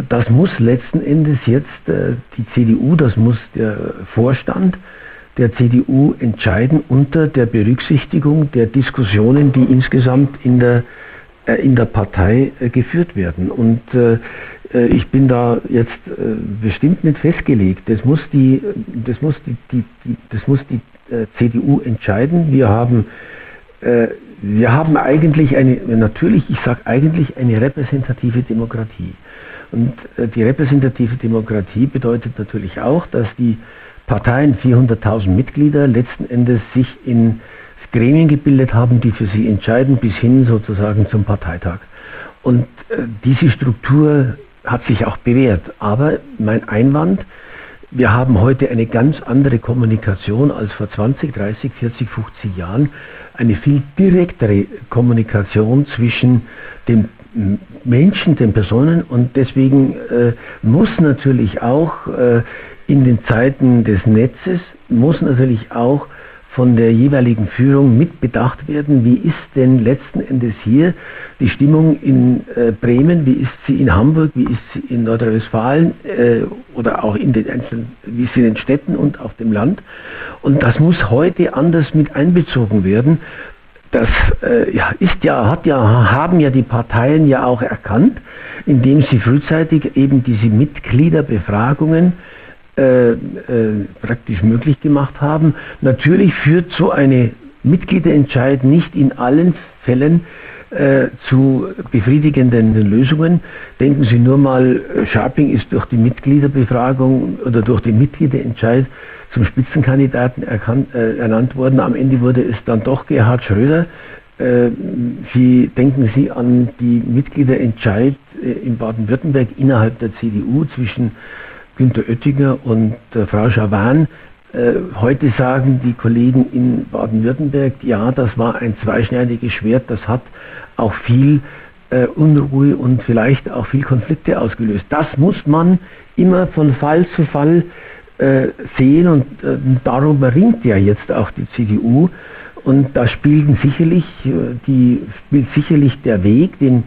das muss letzten Endes jetzt äh, die CDU, das muss der Vorstand der CDU entscheiden unter der Berücksichtigung der Diskussionen, die insgesamt in der, äh, in der Partei äh, geführt werden. Und äh, äh, ich bin da jetzt bestimmt nicht festgelegt. Das muss die, das muss die, die, die das muss die CDU entscheiden. Wir haben wir haben eigentlich eine, natürlich, ich sage eigentlich eine repräsentative Demokratie. Und äh, die repräsentative Demokratie bedeutet natürlich auch, dass die Parteien 400.000 Mitglieder letzten Endes sich in Gremien gebildet haben, die für sie entscheiden, bis hin sozusagen zum Parteitag. Und äh, diese Struktur hat sich auch bewährt. Aber mein Einwand, wir haben heute eine ganz andere Kommunikation als vor 20, 30, 40, 50 Jahren. Eine viel direktere Kommunikation zwischen den Menschen, den Personen. Und deswegen äh, muss natürlich auch äh, in den Zeiten des Netzes, muss natürlich auch von der jeweiligen Führung mitbedacht werden, wie ist denn letzten Endes hier die Stimmung in äh, Bremen, wie ist sie in Hamburg, wie ist sie in Nordrhein-Westfalen äh, oder auch in den einzelnen, wie ist sie in den Städten und auf dem Land. Und das muss heute anders mit einbezogen werden. Das äh, ja, ist ja, hat ja, haben ja die Parteien ja auch erkannt, indem sie frühzeitig eben diese Mitgliederbefragungen äh, äh, praktisch möglich gemacht haben. Natürlich führt so eine Mitgliederentscheid nicht in allen Fällen äh, zu befriedigenden Lösungen. Denken Sie nur mal, Sharping ist durch die Mitgliederbefragung oder durch den Mitgliederentscheid zum Spitzenkandidaten erkannt, äh, ernannt worden. Am Ende wurde es dann doch Gerhard Schröder. Äh, Sie denken Sie an die Mitgliederentscheid in Baden-Württemberg innerhalb der CDU zwischen Günter Oettinger und äh, Frau Schawan. Äh, heute sagen die Kollegen in Baden-Württemberg, ja, das war ein zweischneidiges Schwert, das hat auch viel äh, Unruhe und vielleicht auch viel Konflikte ausgelöst. Das muss man immer von Fall zu Fall äh, sehen und äh, darüber ringt ja jetzt auch die CDU und da spielten sicherlich die spielt sicherlich der Weg, den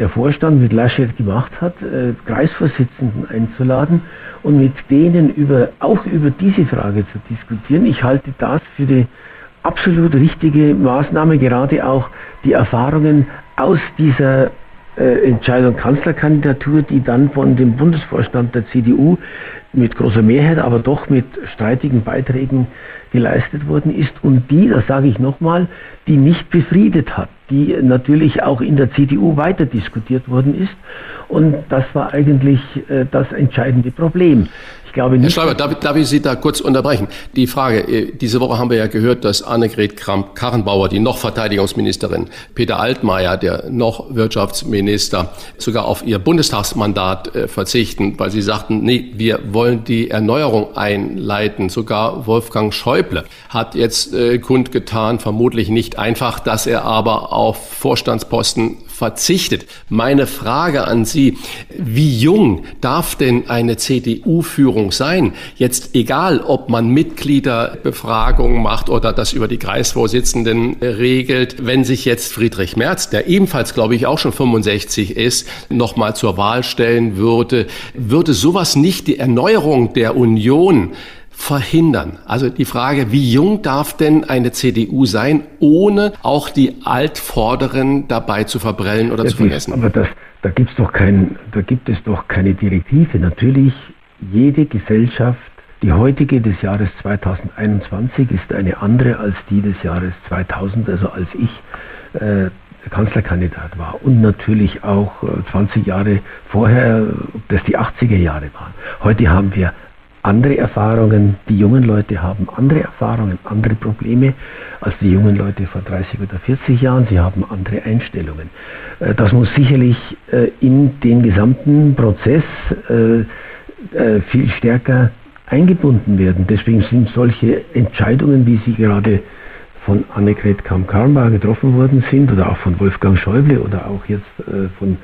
der Vorstand mit Laschet gemacht hat, äh, Kreisvorsitzenden einzuladen und mit denen über, auch über diese Frage zu diskutieren. Ich halte das für die absolut richtige Maßnahme, gerade auch die Erfahrungen aus dieser äh, Entscheidung Kanzlerkandidatur, die dann von dem Bundesvorstand der CDU mit großer Mehrheit, aber doch mit streitigen Beiträgen geleistet worden ist und die, das sage ich nochmal, die nicht befriedet hat, die natürlich auch in der CDU weiter diskutiert worden ist und das war eigentlich äh, das entscheidende Problem. Ich glaube nicht. Herr Schreiber, darf, darf, ich Sie da kurz unterbrechen? Die Frage, äh, diese Woche haben wir ja gehört, dass Annegret Kramp-Karrenbauer, die noch Verteidigungsministerin, Peter Altmaier, der noch Wirtschaftsminister, sogar auf ihr Bundestagsmandat äh, verzichten, weil sie sagten, nee, wir wollen die Erneuerung einleiten. Sogar Wolfgang Schäuble hat jetzt äh, kundgetan, vermutlich nicht einfach, dass er aber auf Vorstandsposten verzichtet. Meine Frage an Sie, wie jung darf denn eine CDU-Führung sein? Jetzt egal, ob man Mitgliederbefragungen macht oder das über die Kreisvorsitzenden regelt, wenn sich jetzt Friedrich Merz, der ebenfalls, glaube ich, auch schon 65 ist, nochmal zur Wahl stellen würde, würde sowas nicht die Erneuerung der Union verhindern? Also die Frage, wie jung darf denn eine CDU sein, ohne auch die Altvorderen dabei zu verbrellen oder ja, zu vergessen? Aber das, da, gibt's doch kein, da gibt es doch keine Direktive. Natürlich, jede Gesellschaft, die heutige des Jahres 2021 ist eine andere als die des Jahres 2000, also als ich äh, Kanzlerkandidat war und natürlich auch 20 äh, Jahre vorher, dass die 80er Jahre waren. Heute haben wir andere Erfahrungen, die jungen Leute haben andere Erfahrungen, andere Probleme als die jungen Leute vor 30 oder 40 Jahren. Sie haben andere Einstellungen. Äh, das muss sicherlich äh, in den gesamten Prozess äh, viel stärker eingebunden werden. Deswegen sind solche Entscheidungen, wie sie gerade von Annegret Kamm-Karrenbauer getroffen worden sind oder auch von Wolfgang Schäuble oder auch jetzt von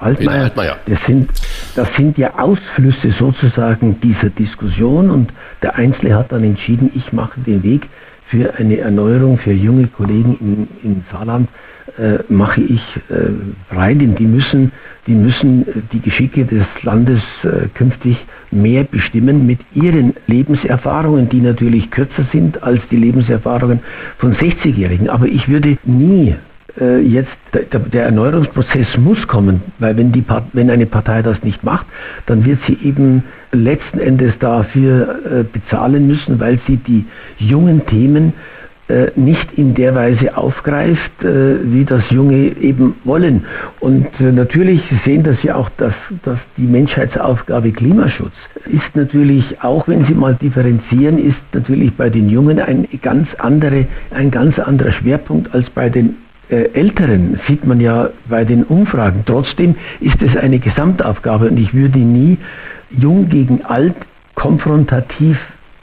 Altmaier, Altmaier. Das, sind, das sind ja Ausflüsse sozusagen dieser Diskussion und der Einzelne hat dann entschieden, ich mache den Weg für eine Erneuerung für junge Kollegen in, in Saarland, äh, mache ich äh, rein, denn die müssen, die müssen die Geschicke des Landes äh, künftig mehr bestimmen mit ihren Lebenserfahrungen, die natürlich kürzer sind als die Lebenserfahrungen von 60-Jährigen. Aber ich würde nie äh, jetzt der, der, Erneuerungsprozess muss kommen, weil wenn, die, wenn eine Partei das nicht macht, dann wird sie eben letzten Endes dafür äh, bezahlen müssen, weil sie die jungen Themen äh, nicht in der Weise aufgreift, wie das Junge eben wollen. Und natürlich, Sie sehen das ja auch, dass, dass die Menschheitsaufgabe Klimaschutz ist natürlich, auch wenn Sie mal differenzieren, ist natürlich bei den Jungen ein ganz, andere, ein ganz anderer Schwerpunkt als bei den äh, Älteren sieht man ja bei den Umfragen. Trotzdem ist es eine Gesamtaufgabe und ich würde nie jung gegen alt konfrontativ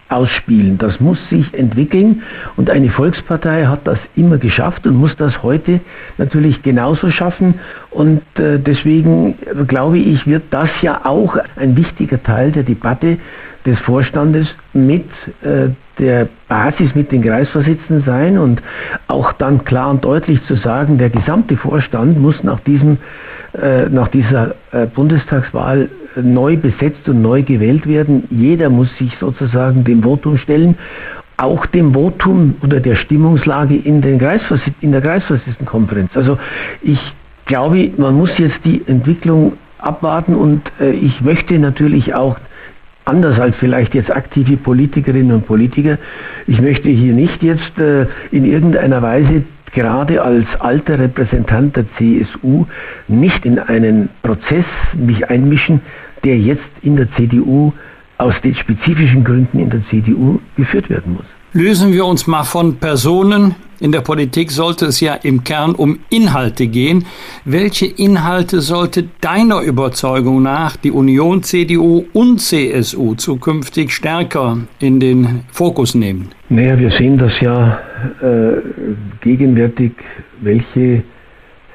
ausspielen. Das muss sich entwickeln und eine Volkspartei hat das immer geschafft und muss das heute natürlich genauso schaffen und äh, deswegen glaube ich, wird das ja auch ein wichtiger Teil der Debatte des Vorstandes mit äh, der Basis mit den Kreisvorsitzenden sein und auch dann klar und deutlich zu sagen, der gesamte Vorstand muss nach, diesem, äh, nach dieser äh, Bundestagswahl neu besetzt und neu gewählt werden. Jeder muss sich sozusagen dem Votum stellen, auch dem Votum oder der Stimmungslage in, den in der Kreisvorsitzendenkonferenz. Also ich glaube, man muss jetzt die Entwicklung abwarten und ich möchte natürlich auch anders als vielleicht jetzt aktive Politikerinnen und Politiker. Ich möchte hier nicht jetzt äh, in irgendeiner Weise gerade als alter Repräsentant der CSU nicht in einen Prozess mich einmischen, der jetzt in der CDU aus den spezifischen Gründen in der CDU geführt werden muss. Lösen wir uns mal von Personen. In der Politik sollte es ja im Kern um Inhalte gehen. Welche Inhalte sollte deiner Überzeugung nach die Union, CDU und CSU zukünftig stärker in den Fokus nehmen? Naja, wir sehen das ja äh, gegenwärtig, welche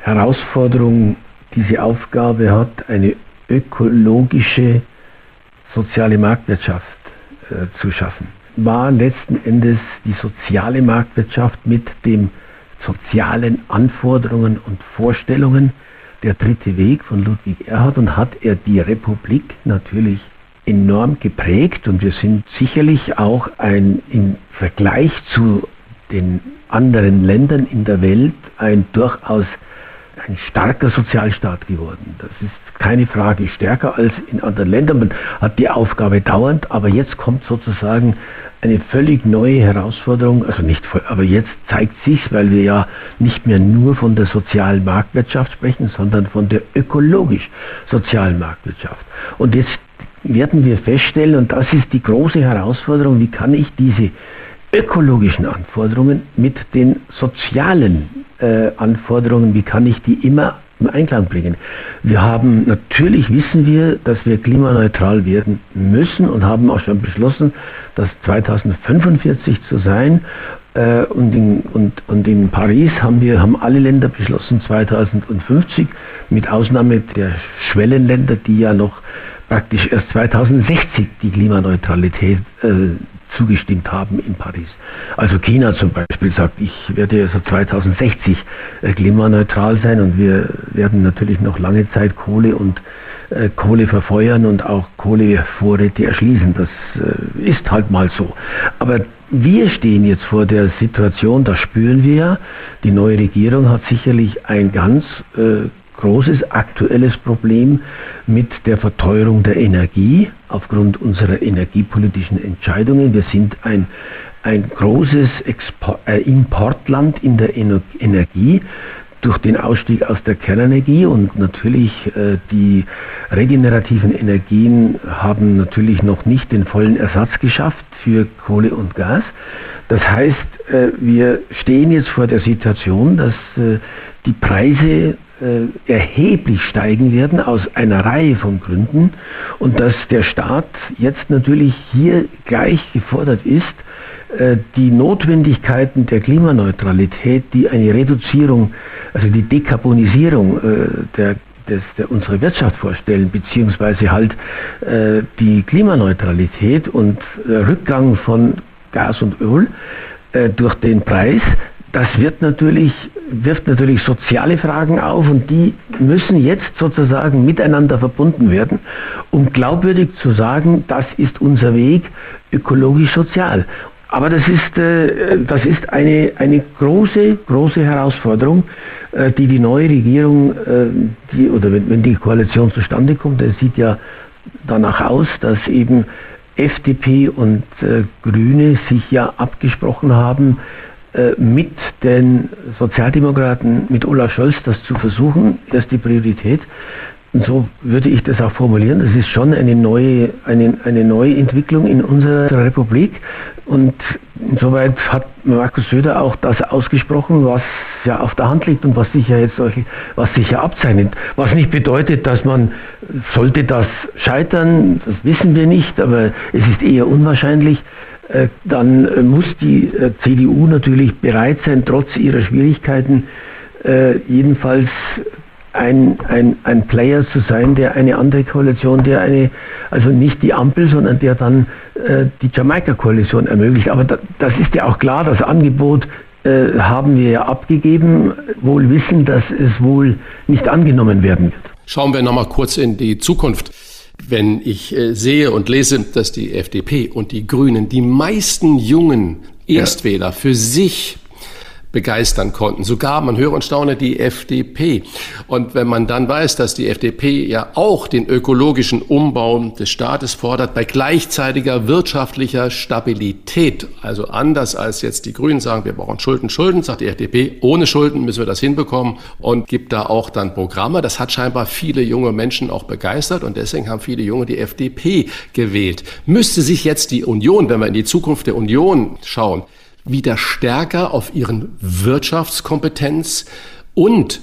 Herausforderung diese Aufgabe hat, eine ökologische soziale Marktwirtschaft äh, zu schaffen war letzten Endes die soziale Marktwirtschaft mit den sozialen Anforderungen und Vorstellungen der dritte Weg von Ludwig Erhard und hat er die Republik natürlich enorm geprägt und wir sind sicherlich auch ein im Vergleich zu den anderen Ländern in der Welt ein durchaus ein starker Sozialstaat geworden. Das ist keine Frage stärker als in anderen Ländern. Man hat die Aufgabe dauernd, aber jetzt kommt sozusagen eine völlig neue Herausforderung, also nicht aber jetzt zeigt sich, weil wir ja nicht mehr nur von der sozialen Marktwirtschaft sprechen, sondern von der ökologisch-sozialen Marktwirtschaft. Und jetzt werden wir feststellen, und das ist die große Herausforderung, wie kann ich diese ökologischen Anforderungen mit den sozialen äh, Anforderungen, wie kann ich die immer im Einklang bringen. Wir haben, natürlich wissen wir, dass wir klimaneutral werden müssen und haben auch schon beschlossen, das 2045 zu sein. Äh, und, in, und, und in Paris haben wir, haben alle Länder beschlossen 2050, mit Ausnahme der Schwellenländer, die ja noch praktisch erst 2060 die Klimaneutralität äh, zugestimmt haben in Paris. Also China zum Beispiel sagt, ich werde so 2060 äh, klimaneutral sein und wir werden natürlich noch lange Zeit Kohle und äh, Kohle verfeuern und auch Kohlevorräte erschließen. Das äh, ist halt mal so. Aber wir stehen jetzt vor der Situation, das spüren wir ja. Die neue Regierung hat sicherlich ein ganz äh, großes aktuelles Problem mit der Verteuerung der Energie aufgrund unserer energiepolitischen Entscheidungen. Wir sind ein, ein großes Export, äh, Importland in der Ener Energie durch den Ausstieg aus der Kernenergie und natürlich äh, die regenerativen Energien haben natürlich noch nicht den vollen Ersatz geschafft für Kohle und Gas. Das heißt, äh, wir stehen jetzt vor der Situation, dass äh, die Preise erheblich steigen werden aus einer Reihe von Gründen. Und dass der Staat jetzt natürlich hier gleich gefordert ist, äh, die Notwendigkeiten der Klimaneutralität, die eine Reduzierung, also die Dekarbonisierung äh, der das, der unsere Wirtschaft vorstellen, beziehungsweise halt äh, die Klimaneutralität und äh, Rückgang von Gas und Öl äh, durch den Preis, das wird natürlich, wirft natürlich soziale Fragen auf und die müssen jetzt sozusagen miteinander verbunden werden, um glaubwürdig zu sagen, das ist unser Weg ökologisch-sozial. Aber das ist, äh, das ist eine, eine große, große Herausforderung, äh, die die neue Regierung, äh, die, oder wenn, wenn die Koalition zustande kommt, es sieht ja danach aus, dass eben FDP und Grüne sich ja abgesprochen haben, mit den Sozialdemokraten, mit Olaf Scholz das zu versuchen, das ist die Priorität. Und so würde ich das auch formulieren. Das ist schon eine neue, eine, eine neue Entwicklung in unserer Republik. Und insoweit hat Markus Söder auch das ausgesprochen, was ja auf der Hand liegt und was sich ja jetzt solche, was sich ja abzeichnet. Was nicht bedeutet, dass man, sollte das scheitern, das wissen wir nicht, aber es ist eher unwahrscheinlich, äh, dann äh, muss die äh, CDU natürlich bereit sein, trotz ihrer Schwierigkeiten jedenfalls ein, ein, ein Player zu sein, der eine andere Koalition, der eine, also nicht die Ampel, sondern der dann äh, die Jamaika-Koalition ermöglicht. Aber da, das ist ja auch klar, das Angebot äh, haben wir ja abgegeben, wohl wissen, dass es wohl nicht angenommen werden wird. Schauen wir nochmal kurz in die Zukunft. Wenn ich äh, sehe und lese, dass die FDP und die Grünen die meisten jungen Erstwähler für sich begeistern konnten. Sogar, man höre und staune, die FDP. Und wenn man dann weiß, dass die FDP ja auch den ökologischen Umbau des Staates fordert, bei gleichzeitiger wirtschaftlicher Stabilität, also anders als jetzt die Grünen sagen, wir brauchen Schulden, Schulden, sagt die FDP, ohne Schulden müssen wir das hinbekommen und gibt da auch dann Programme. Das hat scheinbar viele junge Menschen auch begeistert und deswegen haben viele Junge die FDP gewählt. Müsste sich jetzt die Union, wenn wir in die Zukunft der Union schauen, wieder stärker auf ihren Wirtschaftskompetenz und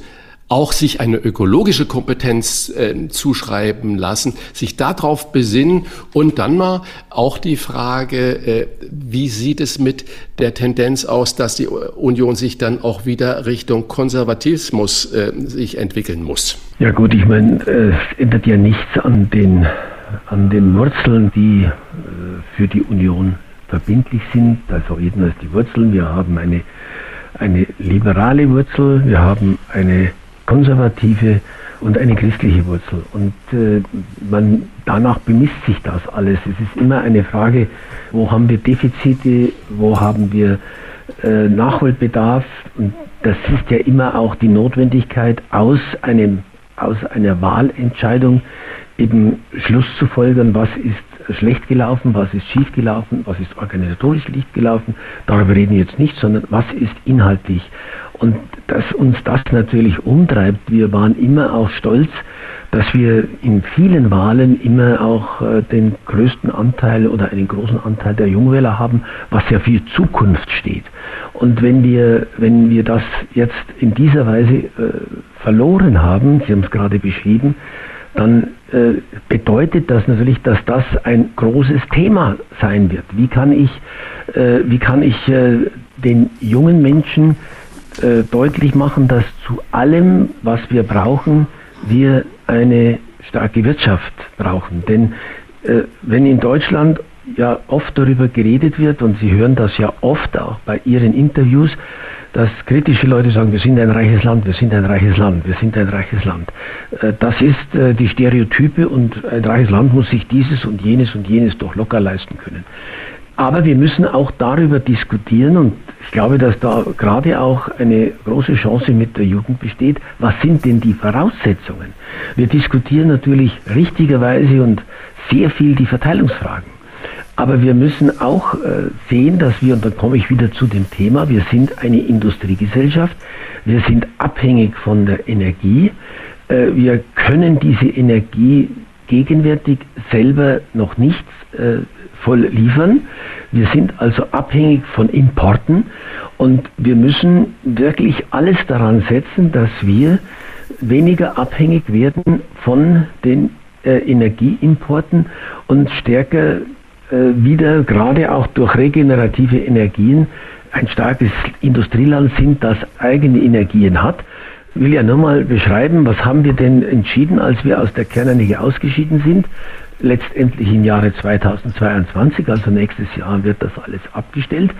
auch sich eine ökologische Kompetenz äh, zuschreiben lassen, sich darauf besinnen und dann mal auch die Frage, äh, wie sieht es mit der Tendenz aus, dass die Union sich dann auch wieder Richtung Konservatismus äh, sich entwickeln muss? Ja gut, ich meine, es ändert ja nichts an den, an den Wurzeln, die äh, für die Union verbindlich sind, also jedenfalls die Wurzeln. Wir haben eine, eine liberale Wurzel, wir haben eine konservative und eine christliche Wurzel. Und äh, man, danach bemisst sich das alles. Es ist immer eine Frage, wo haben wir Defizite, wo haben wir äh, Nachholbedarf. Und das ist ja immer auch die Notwendigkeit, aus, einem, aus einer Wahlentscheidung eben Schluss zu folgern, was ist schlecht gelaufen, was ist schief gelaufen, was ist organisatorisch schlecht gelaufen. Darüber reden wir jetzt nicht, sondern was ist inhaltlich. Und dass uns das natürlich umtreibt, wir waren immer auch stolz, dass wir in vielen Wahlen immer auch äh, den größten Anteil oder einen großen Anteil der Jungwähler haben, was ja für Zukunft steht. Und wenn wir, wenn wir das jetzt in dieser Weise äh, verloren haben, Sie haben es gerade beschrieben, dann äh, bedeutet das natürlich, dass das ein großes Thema sein wird. Wie kann ich, äh, wie kann ich äh, den jungen Menschen äh, deutlich machen, dass zu allem, was wir brauchen, wir eine starke Wirtschaft brauchen. Denn äh, wenn in Deutschland ja oft darüber geredet wird, und Sie hören das ja oft auch bei Ihren Interviews, dass kritische Leute sagen, wir sind ein reiches Land, wir sind ein reiches Land, wir sind ein reiches Land. Äh, das ist äh, die Stereotype und ein reiches Land muss sich dieses und jenes und jenes doch locker leisten können. Aber wir müssen auch darüber diskutieren und ich glaube, dass da gerade auch eine große Chance mit der Jugend besteht. Was sind denn die Voraussetzungen? Wir diskutieren natürlich richtigerweise und sehr viel die Verteilungsfragen. Aber wir müssen auch äh, sehen, dass wir, und dann komme ich wieder zu dem Thema, wir sind eine Industriegesellschaft, wir sind abhängig von der Energie, äh, wir können diese Energie gegenwärtig selber noch nicht äh, voll liefern. Wir sind also abhängig von Importen. Und wir müssen wirklich alles daran setzen, dass wir weniger abhängig werden von den Energieimporten und stärker wieder gerade auch durch regenerative Energien ein starkes Industrieland sind, das eigene Energien hat. Ich will ja nur mal beschreiben, was haben wir denn entschieden, als wir aus der Kernenergie ausgeschieden sind letztendlich im Jahre 2022, also nächstes Jahr wird das alles abgestellt.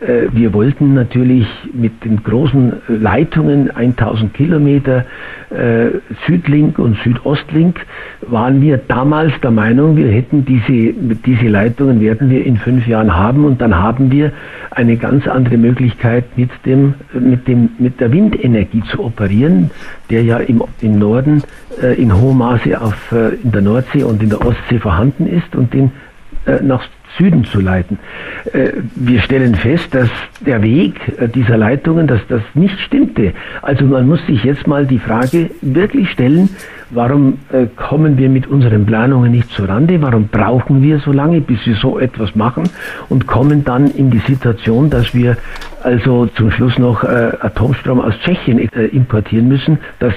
Äh, wir wollten natürlich mit den großen Leitungen 1000 Kilometer äh, Südlink und Südostlink waren wir damals der Meinung, wir hätten diese, diese Leitungen werden wir in fünf Jahren haben und dann haben wir eine ganz andere Möglichkeit mit dem, mit dem, mit der Windenergie zu operieren, der ja im, im Norden äh, in hohem Maße auf, in der Nordsee und in der Ostsee vorhanden ist und den nach Süden zu leiten. Äh, wir stellen fest, dass der Weg äh, dieser Leitungen, dass das nicht stimmte. Also man muss sich jetzt mal die Frage wirklich stellen, warum kommen wir mit unseren Planungen nicht zurande? Warum brauchen wir so lange, bis wir so etwas machen und kommen dann in die Situation, dass wir also zum Schluss noch Atomstrom aus Tschechien importieren müssen? Das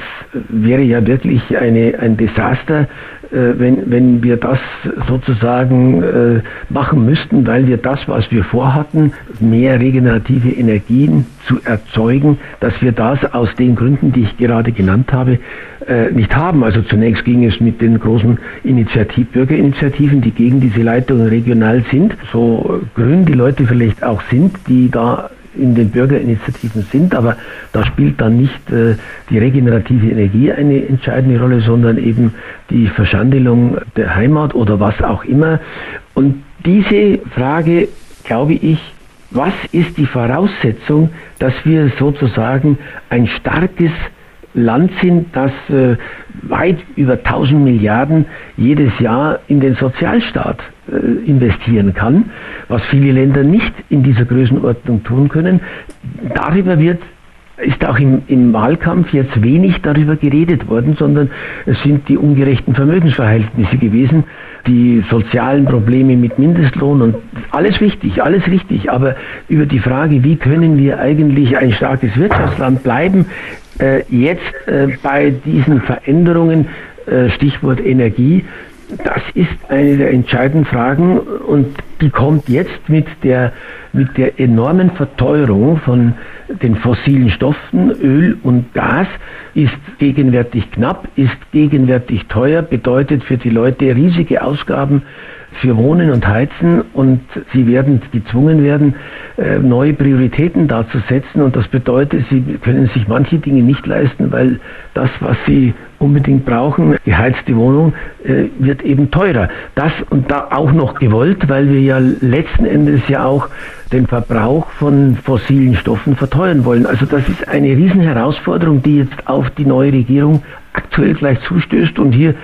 wäre ja wirklich eine, ein Desaster äh, wenn, wenn wir das sozusagen äh, machen müssten, weil wir das, was wir vorhatten, mehr regenerative Energien zu erzeugen, dass wir das aus den Gründen, die ich gerade genannt habe, äh, nicht haben. Also zunächst ging es mit den großen Initiativ Bürgerinitiativen, die gegen diese Leitungen regional sind, so grün die Leute vielleicht auch sind, die da in den Bürgerinitiativen sind, aber da spielt dann nicht äh, die regenerative Energie eine entscheidende Rolle, sondern eben die Verschandelung der Heimat oder was auch immer. Und diese Frage, glaube ich, was ist die Voraussetzung, dass wir sozusagen ein starkes Land sind, das äh, weit über 1000 Milliarden jedes Jahr in den Sozialstaat äh, investieren kann, was viele Länder nicht in dieser Größenordnung tun können. Darüber wird ist auch im, im, Wahlkampf jetzt wenig darüber geredet worden, sondern es sind die ungerechten Vermögensverhältnisse gewesen, die sozialen Probleme mit Mindestlohn und alles wichtig, alles richtig. Aber über die Frage, wie können wir eigentlich ein starkes Wirtschaftsland bleiben, jetzt äh, bei diesen Veränderungen, äh, Stichwort Energie, das ist eine der entscheidenden Fragen und die kommt jetzt mit der, mit der enormen Verteuerung von den fossilen Stoffen, Öl und Gas, ist gegenwärtig knapp, ist gegenwärtig teuer, bedeutet für die Leute riesige Ausgaben für Wohnen und Heizen und sie werden gezwungen werden, äh, neue Prioritäten dazu setzen und das bedeutet, sie können sich manche Dinge nicht leisten, weil das, was sie unbedingt brauchen. Geheizte Wohnung äh, wird eben teurer. Das und da auch noch gewollt, weil wir ja letzten Endes ja auch den Verbrauch von fossilen Stoffen verteuern wollen. Also das ist eine Riesenherausforderung, die jetzt auf die neue Regierung aktuell gleich zustößt. Und hier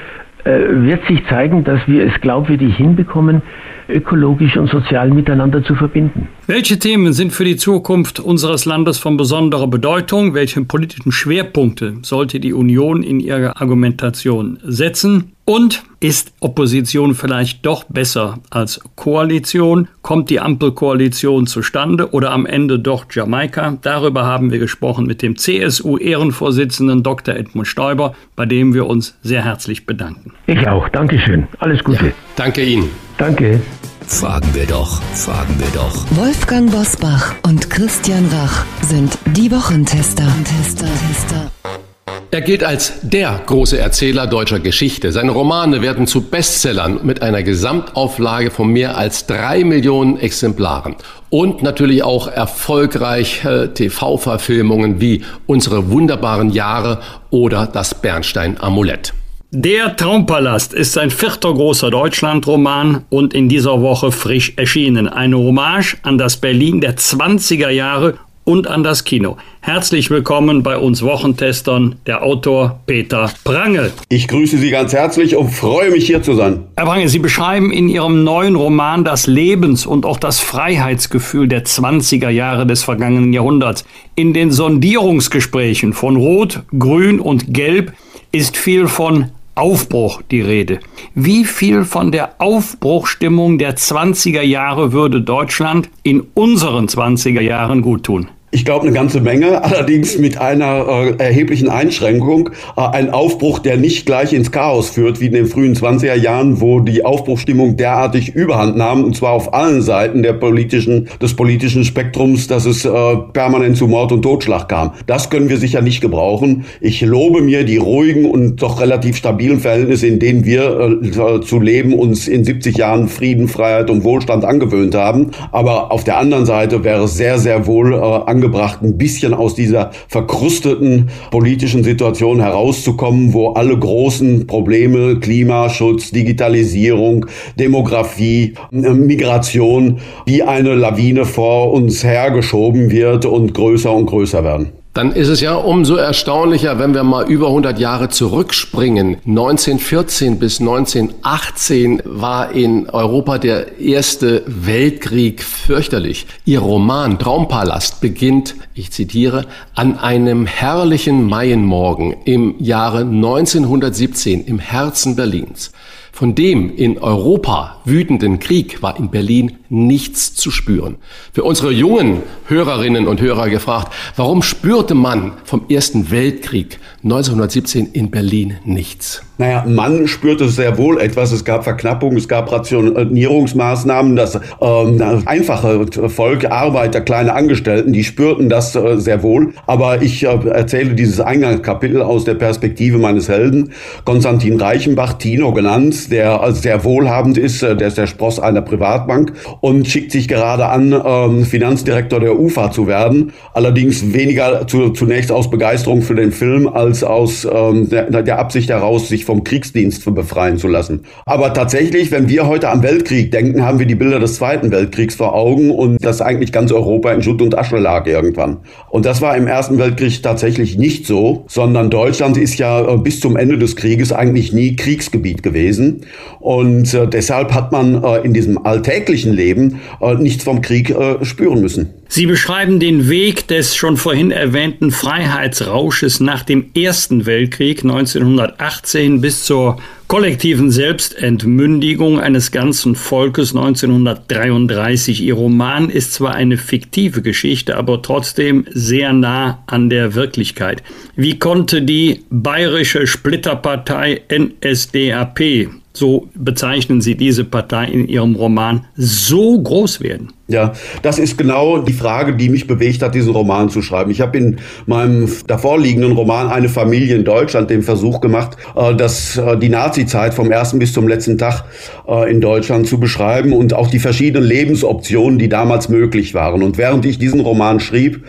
wird sich zeigen, dass wir es glaubwürdig hinbekommen, ökologisch und sozial miteinander zu verbinden. Welche Themen sind für die Zukunft unseres Landes von besonderer Bedeutung? Welche politischen Schwerpunkte sollte die Union in ihrer Argumentation setzen? Und ist Opposition vielleicht doch besser als Koalition? Kommt die Ampelkoalition zustande oder am Ende doch Jamaika? Darüber haben wir gesprochen mit dem CSU-Ehrenvorsitzenden Dr. Edmund Stoiber, bei dem wir uns sehr herzlich bedanken. Ich auch. Dankeschön. Alles Gute. Ja, danke Ihnen. Danke. Fragen wir doch, fragen wir doch. Wolfgang Bosbach und Christian Rach sind die Wochentester. Tester, Tester. Er gilt als der große Erzähler deutscher Geschichte. Seine Romane werden zu Bestsellern mit einer Gesamtauflage von mehr als drei Millionen Exemplaren. Und natürlich auch erfolgreich äh, TV-Verfilmungen wie Unsere wunderbaren Jahre oder Das Bernstein-Amulett. Der Traumpalast ist sein vierter großer Deutschlandroman und in dieser Woche frisch erschienen. Eine Hommage an das Berlin der 20er Jahre und an das Kino. Herzlich willkommen bei uns Wochentestern, der Autor Peter Prange. Ich grüße Sie ganz herzlich und freue mich hier zu sein. Herr Prange, Sie beschreiben in Ihrem neuen Roman das Lebens- und auch das Freiheitsgefühl der 20er Jahre des vergangenen Jahrhunderts. In den Sondierungsgesprächen von Rot, Grün und Gelb ist viel von Aufbruch die Rede. Wie viel von der Aufbruchstimmung der 20er Jahre würde Deutschland in unseren 20er Jahren gut tun? Ich glaube eine ganze Menge, allerdings mit einer äh, erheblichen Einschränkung. Äh, ein Aufbruch, der nicht gleich ins Chaos führt, wie in den frühen 20er Jahren, wo die Aufbruchstimmung derartig überhand nahm, und zwar auf allen Seiten der politischen, des politischen Spektrums, dass es äh, permanent zu Mord und Totschlag kam. Das können wir sicher nicht gebrauchen. Ich lobe mir die ruhigen und doch relativ stabilen Verhältnisse, in denen wir äh, zu leben uns in 70 Jahren Frieden, Freiheit und Wohlstand angewöhnt haben. Aber auf der anderen Seite wäre es sehr, sehr wohl äh, angebracht, ein bisschen aus dieser verkrusteten politischen Situation herauszukommen, wo alle großen Probleme, Klimaschutz, Digitalisierung, Demografie, äh, Migration, wie eine Lawine vor uns hergeschoben wird und größer und größer werden. Dann ist es ja umso erstaunlicher, wenn wir mal über 100 Jahre zurückspringen. 1914 bis 1918 war in Europa der Erste Weltkrieg fürchterlich. Ihr Roman Traumpalast beginnt, ich zitiere, an einem herrlichen Maienmorgen im Jahre 1917 im Herzen Berlins. Von dem in Europa wütenden Krieg war in Berlin nichts zu spüren. Für unsere jungen Hörerinnen und Hörer gefragt, warum spürte man vom Ersten Weltkrieg 1917 in Berlin nichts? Naja, man spürte sehr wohl etwas. Es gab Verknappung, es gab Rationierungsmaßnahmen. Das ähm, einfache Volk, Arbeiter, kleine Angestellten, die spürten das äh, sehr wohl. Aber ich äh, erzähle dieses Eingangskapitel aus der Perspektive meines Helden, Konstantin Reichenbach, Tino genannt, der äh, sehr wohlhabend ist. Äh, der ist der Spross einer Privatbank und schickt sich gerade an, ähm, Finanzdirektor der UFA zu werden. Allerdings weniger zu, zunächst aus Begeisterung für den Film als aus ähm, der, der Absicht heraus, sich vom Kriegsdienst befreien zu lassen. Aber tatsächlich, wenn wir heute am Weltkrieg denken, haben wir die Bilder des Zweiten Weltkriegs vor Augen und dass eigentlich ganz Europa in Schutt und Asche lag irgendwann. Und das war im Ersten Weltkrieg tatsächlich nicht so, sondern Deutschland ist ja äh, bis zum Ende des Krieges eigentlich nie Kriegsgebiet gewesen. Und äh, deshalb hat man äh, in diesem alltäglichen Leben äh, nichts vom Krieg äh, spüren müssen. Sie beschreiben den Weg des schon vorhin erwähnten Freiheitsrausches nach dem Ersten Weltkrieg 1918 bis zur kollektiven Selbstentmündigung eines ganzen Volkes 1933. Ihr Roman ist zwar eine fiktive Geschichte, aber trotzdem sehr nah an der Wirklichkeit. Wie konnte die bayerische Splitterpartei NSDAP so bezeichnen Sie diese Partei in Ihrem Roman, so groß werden? Ja, das ist genau die Frage, die mich bewegt hat, diesen Roman zu schreiben. Ich habe in meinem davorliegenden Roman Eine Familie in Deutschland den Versuch gemacht, äh, das, äh, die Nazi-Zeit vom ersten bis zum letzten Tag äh, in Deutschland zu beschreiben und auch die verschiedenen Lebensoptionen, die damals möglich waren. Und während ich diesen Roman schrieb,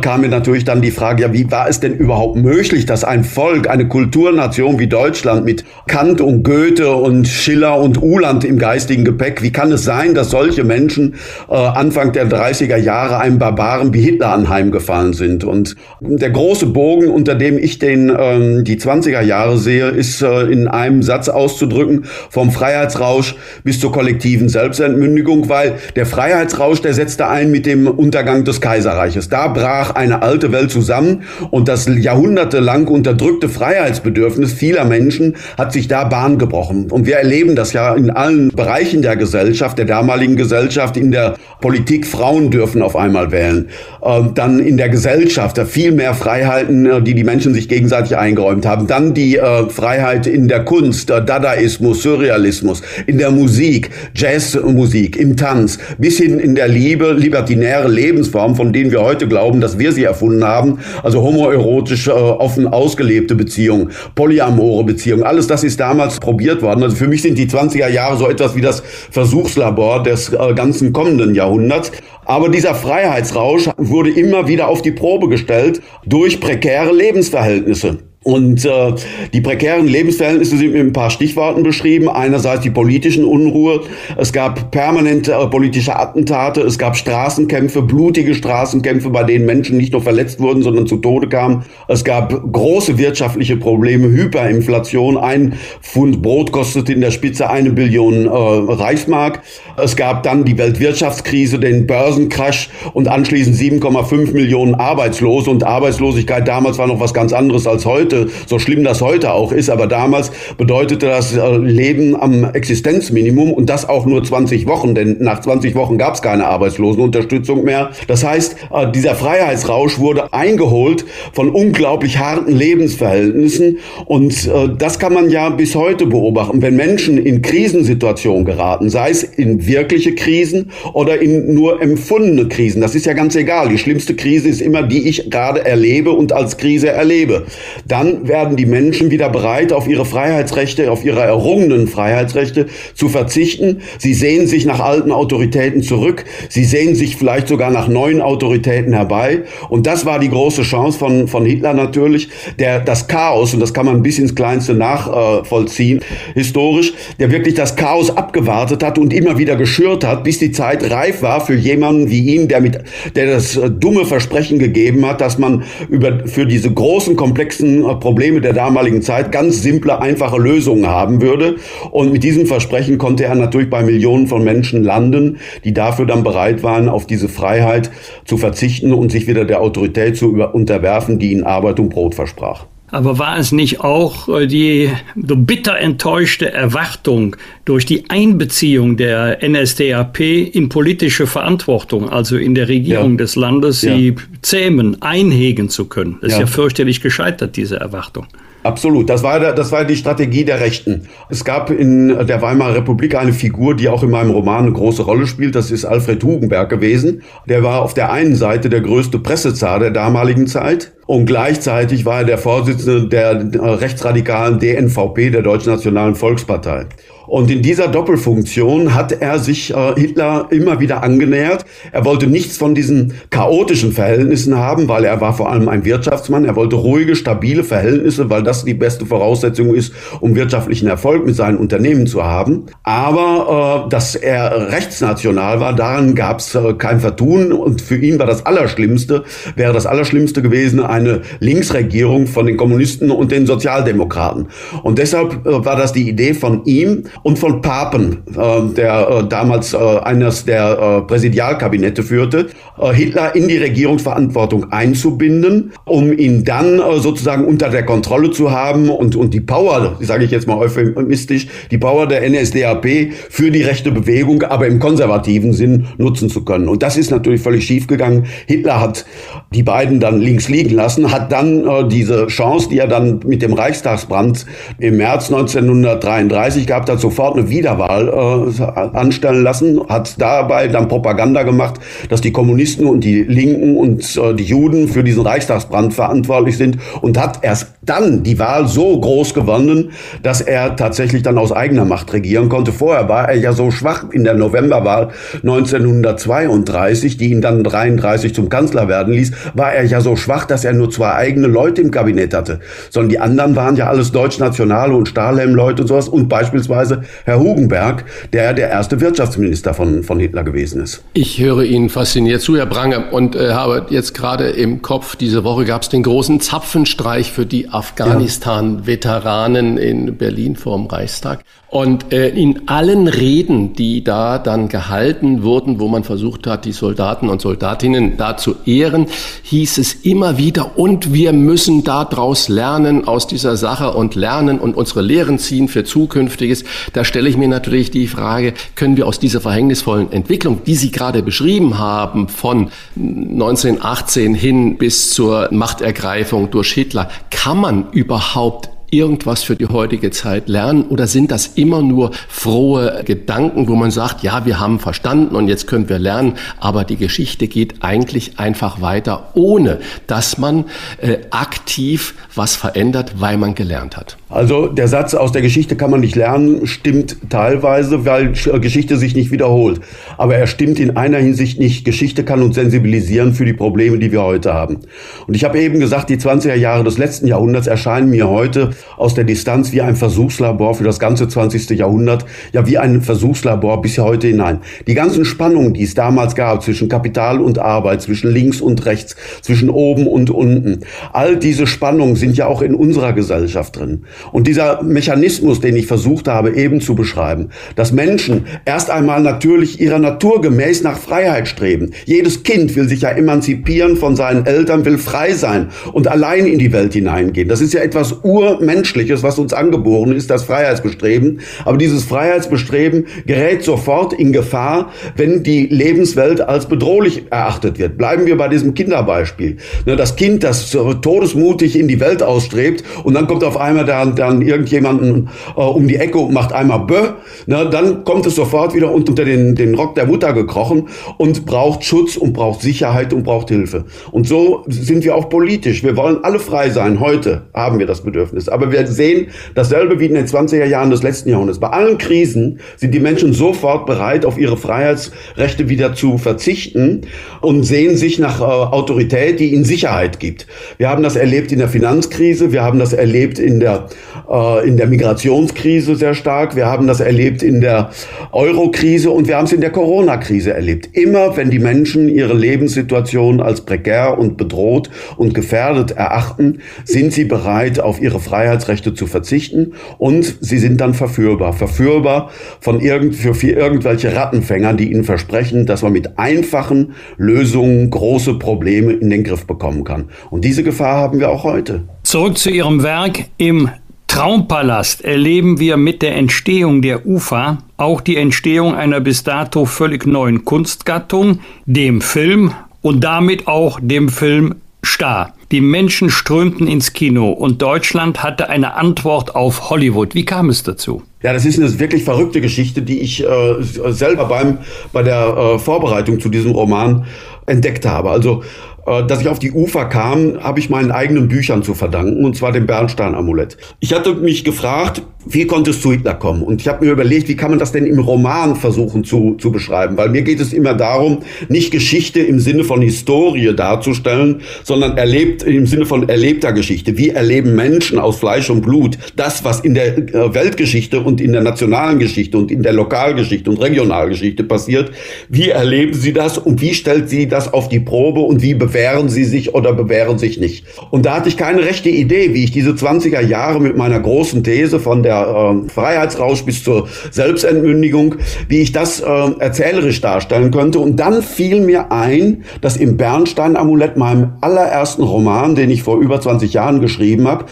kam mir natürlich dann die Frage, ja, wie war es denn überhaupt möglich, dass ein Volk, eine Kulturnation wie Deutschland mit Kant und Goethe und Schiller und Uhland im geistigen Gepäck, wie kann es sein, dass solche Menschen Anfang der 30er Jahre einem Barbaren wie Hitler anheimgefallen sind. Und der große Bogen, unter dem ich den, ähm, die 20er Jahre sehe, ist äh, in einem Satz auszudrücken, vom Freiheitsrausch bis zur kollektiven Selbstentmündigung, weil der Freiheitsrausch, der setzte ein mit dem Untergang des Kaiserreiches. Da brach eine alte Welt zusammen und das jahrhundertelang unterdrückte Freiheitsbedürfnis vieler Menschen hat sich da Bahn gebrochen. Und wir erleben das ja in allen Bereichen der Gesellschaft, der damaligen Gesellschaft, in der Politik, Frauen dürfen auf einmal wählen. Ähm, dann in der Gesellschaft viel mehr Freiheiten, äh, die die Menschen sich gegenseitig eingeräumt haben. Dann die äh, Freiheit in der Kunst, der Dadaismus, Surrealismus, in der Musik, Jazzmusik, im Tanz, bis hin in der Liebe, libertinäre Lebensform, von denen wir heute glauben, dass wir sie erfunden haben. Also homoerotische, äh, offen ausgelebte Beziehungen, polyamore Beziehungen, alles das ist damals probiert worden. Also für mich sind die 20er Jahre so etwas wie das Versuchslabor des ganzen kommenden Jahrhunderts. Jahrhunderts. Aber dieser Freiheitsrausch wurde immer wieder auf die Probe gestellt durch prekäre Lebensverhältnisse. Und äh, die prekären Lebensverhältnisse sind mit ein paar Stichworten beschrieben. Einerseits die politischen Unruhe. Es gab permanente äh, politische Attentate. Es gab Straßenkämpfe, blutige Straßenkämpfe, bei denen Menschen nicht nur verletzt wurden, sondern zu Tode kamen. Es gab große wirtschaftliche Probleme, Hyperinflation. Ein Pfund Brot kostete in der Spitze eine Billion äh, Reichsmark. Es gab dann die Weltwirtschaftskrise, den Börsencrash und anschließend 7,5 Millionen Arbeitslose. Und Arbeitslosigkeit damals war noch was ganz anderes als heute heute, so schlimm das heute auch ist, aber damals bedeutete das äh, Leben am Existenzminimum und das auch nur 20 Wochen, denn nach 20 Wochen gab es keine Arbeitslosenunterstützung mehr. Das heißt, äh, dieser Freiheitsrausch wurde eingeholt von unglaublich harten Lebensverhältnissen und äh, das kann man ja bis heute beobachten. Wenn Menschen in Krisensituationen geraten, sei es in wirkliche Krisen oder in nur empfundene Krisen, das ist ja ganz egal. Die schlimmste Krise ist immer die ich gerade erlebe und als Krise erlebe. Dann dann werden die Menschen wieder bereit, auf ihre Freiheitsrechte, auf ihre errungenen Freiheitsrechte zu verzichten. Sie sehen sich nach alten Autoritäten zurück. Sie sehen sich vielleicht sogar nach neuen Autoritäten herbei. Und das war die große Chance von, von Hitler natürlich, der das Chaos, und das kann man bis ins Kleinste nachvollziehen, historisch, der wirklich das Chaos abgewartet hat und immer wieder geschürt hat, bis die Zeit reif war für jemanden wie ihn, der mit, der das dumme Versprechen gegeben hat, dass man über, für diese großen, komplexen Probleme der damaligen Zeit ganz simple, einfache Lösungen haben würde. Und mit diesem Versprechen konnte er natürlich bei Millionen von Menschen landen, die dafür dann bereit waren, auf diese Freiheit zu verzichten und sich wieder der Autorität zu unterwerfen, die ihnen Arbeit und Brot versprach. Aber war es nicht auch äh, die so bitter enttäuschte Erwartung durch die Einbeziehung der NSDAP in politische Verantwortung, also in der Regierung ja. des Landes, sie ja. zähmen, einhegen zu können? Das ist ja fürchterlich gescheitert, diese Erwartung. Absolut. Das war, das war die Strategie der Rechten. Es gab in der Weimarer Republik eine Figur, die auch in meinem Roman eine große Rolle spielt. Das ist Alfred Hugenberg gewesen. Der war auf der einen Seite der größte Pressezar der damaligen Zeit. Und gleichzeitig war er der Vorsitzende der rechtsradikalen DNVP, der Deutschen Nationalen Volkspartei. Und in dieser Doppelfunktion hat er sich äh, Hitler immer wieder angenähert. Er wollte nichts von diesen chaotischen Verhältnissen haben, weil er war vor allem ein Wirtschaftsmann. Er wollte ruhige, stabile Verhältnisse, weil das die beste Voraussetzung ist, um wirtschaftlichen Erfolg mit seinen Unternehmen zu haben. Aber äh, dass er rechtsnational war, daran gab es äh, kein Vertun. Und für ihn war das Allerschlimmste, wäre das Allerschlimmste gewesen, eine Linksregierung von den Kommunisten und den Sozialdemokraten. Und deshalb äh, war das die Idee von ihm, und von Papen, äh, der äh, damals äh, eines der äh, Präsidialkabinette führte, äh, Hitler in die Regierungsverantwortung einzubinden, um ihn dann äh, sozusagen unter der Kontrolle zu haben und, und die Power, sage ich jetzt mal euphemistisch, die Power der NSDAP für die rechte Bewegung, aber im konservativen Sinn nutzen zu können. Und das ist natürlich völlig schiefgegangen. Hitler hat die beiden dann links liegen lassen, hat dann diese Chance, die er dann mit dem Reichstagsbrand im März 1933 gehabt hat, sofort eine Wiederwahl äh, anstellen lassen, hat dabei dann Propaganda gemacht, dass die Kommunisten und die Linken und äh, die Juden für diesen Reichstagsbrand verantwortlich sind und hat erst dann die Wahl so groß gewonnen, dass er tatsächlich dann aus eigener Macht regieren konnte. Vorher war er ja so schwach in der Novemberwahl 1932, die ihn dann 33 zum Kanzler werden ließ, war er ja so schwach, dass er nur zwei eigene Leute im Kabinett hatte. Sondern die anderen waren ja alles Deutschnationale und Stahlhelm-Leute und sowas und beispielsweise Herr Hugenberg, der der erste Wirtschaftsminister von, von Hitler gewesen ist. Ich höre Ihnen fasziniert zu, Herr Brange, und äh, habe jetzt gerade im Kopf, diese Woche gab es den großen Zapfenstreich für die Afghanistan-Veteranen in Berlin vorm Reichstag. Und äh, in allen Reden, die da dann gehalten wurden, wo man versucht hat, die Soldaten und Soldatinnen da zu ehren, hieß es immer wieder, und wir müssen daraus lernen aus dieser Sache und lernen und unsere Lehren ziehen für Zukünftiges. Da stelle ich mir natürlich die Frage, können wir aus dieser verhängnisvollen Entwicklung, die Sie gerade beschrieben haben, von 1918 hin bis zur Machtergreifung durch Hitler, kann man überhaupt irgendwas für die heutige Zeit lernen oder sind das immer nur frohe Gedanken, wo man sagt, ja, wir haben verstanden und jetzt können wir lernen, aber die Geschichte geht eigentlich einfach weiter, ohne dass man äh, aktiv was verändert, weil man gelernt hat. Also der Satz aus der Geschichte kann man nicht lernen, stimmt teilweise, weil Geschichte sich nicht wiederholt. Aber er stimmt in einer Hinsicht nicht. Geschichte kann uns sensibilisieren für die Probleme, die wir heute haben. Und ich habe eben gesagt, die 20er Jahre des letzten Jahrhunderts erscheinen mir heute aus der Distanz wie ein Versuchslabor für das ganze 20. Jahrhundert, ja wie ein Versuchslabor bis heute hinein. Die ganzen Spannungen, die es damals gab zwischen Kapital und Arbeit, zwischen links und rechts, zwischen oben und unten, all diese Spannungen sind ja auch in unserer Gesellschaft drin. Und dieser Mechanismus, den ich versucht habe eben zu beschreiben, dass Menschen erst einmal natürlich ihrer Natur gemäß nach Freiheit streben. Jedes Kind will sich ja emanzipieren von seinen Eltern, will frei sein und allein in die Welt hineingehen. Das ist ja etwas Urmenschliches, was uns angeboren ist, das Freiheitsbestreben. Aber dieses Freiheitsbestreben gerät sofort in Gefahr, wenn die Lebenswelt als bedrohlich erachtet wird. Bleiben wir bei diesem Kinderbeispiel. Ne, das Kind, das todesmutig in die Welt ausstrebt und dann kommt auf einmal der dann irgendjemanden äh, um die Ecke und macht einmal Bö, ne, dann kommt es sofort wieder unter den, den Rock der Mutter gekrochen und braucht Schutz und braucht Sicherheit und braucht Hilfe. Und so sind wir auch politisch. Wir wollen alle frei sein. Heute haben wir das Bedürfnis. Aber wir sehen dasselbe wie in den 20er Jahren des letzten Jahrhunderts. Bei allen Krisen sind die Menschen sofort bereit, auf ihre Freiheitsrechte wieder zu verzichten und sehen sich nach äh, Autorität, die ihnen Sicherheit gibt. Wir haben das erlebt in der Finanzkrise, wir haben das erlebt in der äh, in der Migrationskrise sehr stark. Wir haben das erlebt in der Euro-Krise und wir haben es in der Corona-Krise erlebt. Immer wenn die Menschen ihre Lebenssituation als prekär und bedroht und gefährdet erachten, sind sie bereit, auf ihre Freiheitsrechte zu verzichten und sie sind dann verführbar. Verführbar von irgend, für, für irgendwelche Rattenfänger, die ihnen versprechen, dass man mit einfachen Lösungen große Probleme in den Griff bekommen kann. Und diese Gefahr haben wir auch heute. Zurück zu Ihrem Werk im Traumpalast erleben wir mit der Entstehung der UFA auch die Entstehung einer bis dato völlig neuen Kunstgattung, dem Film und damit auch dem Film Star. Die Menschen strömten ins Kino und Deutschland hatte eine Antwort auf Hollywood. Wie kam es dazu? Ja, das ist eine wirklich verrückte Geschichte, die ich äh, selber beim, bei der äh, Vorbereitung zu diesem Roman entdeckt habe. Also dass ich auf die Ufer kam, habe ich meinen eigenen Büchern zu verdanken, und zwar dem Bernstein-Amulett. Ich hatte mich gefragt, wie konnte es zu Hitler kommen? Und ich habe mir überlegt, wie kann man das denn im Roman versuchen zu, zu beschreiben? Weil mir geht es immer darum, nicht Geschichte im Sinne von Historie darzustellen, sondern erlebt im Sinne von erlebter Geschichte. Wie erleben Menschen aus Fleisch und Blut das, was in der äh, Weltgeschichte und in der nationalen Geschichte und in der Lokalgeschichte und Regionalgeschichte passiert? Wie erleben sie das und wie stellt sie das auf die Probe und wie bewähren sie sich oder bewähren sich nicht? Und da hatte ich keine rechte Idee, wie ich diese 20er Jahre mit meiner großen These von der äh, Freiheitsrausch bis zur Selbstentmündigung, wie ich das äh, erzählerisch darstellen könnte. Und dann fiel mir ein, dass im Bernstein-Amulett, meinem allerersten Roman, den ich vor über 20 Jahren geschrieben habe,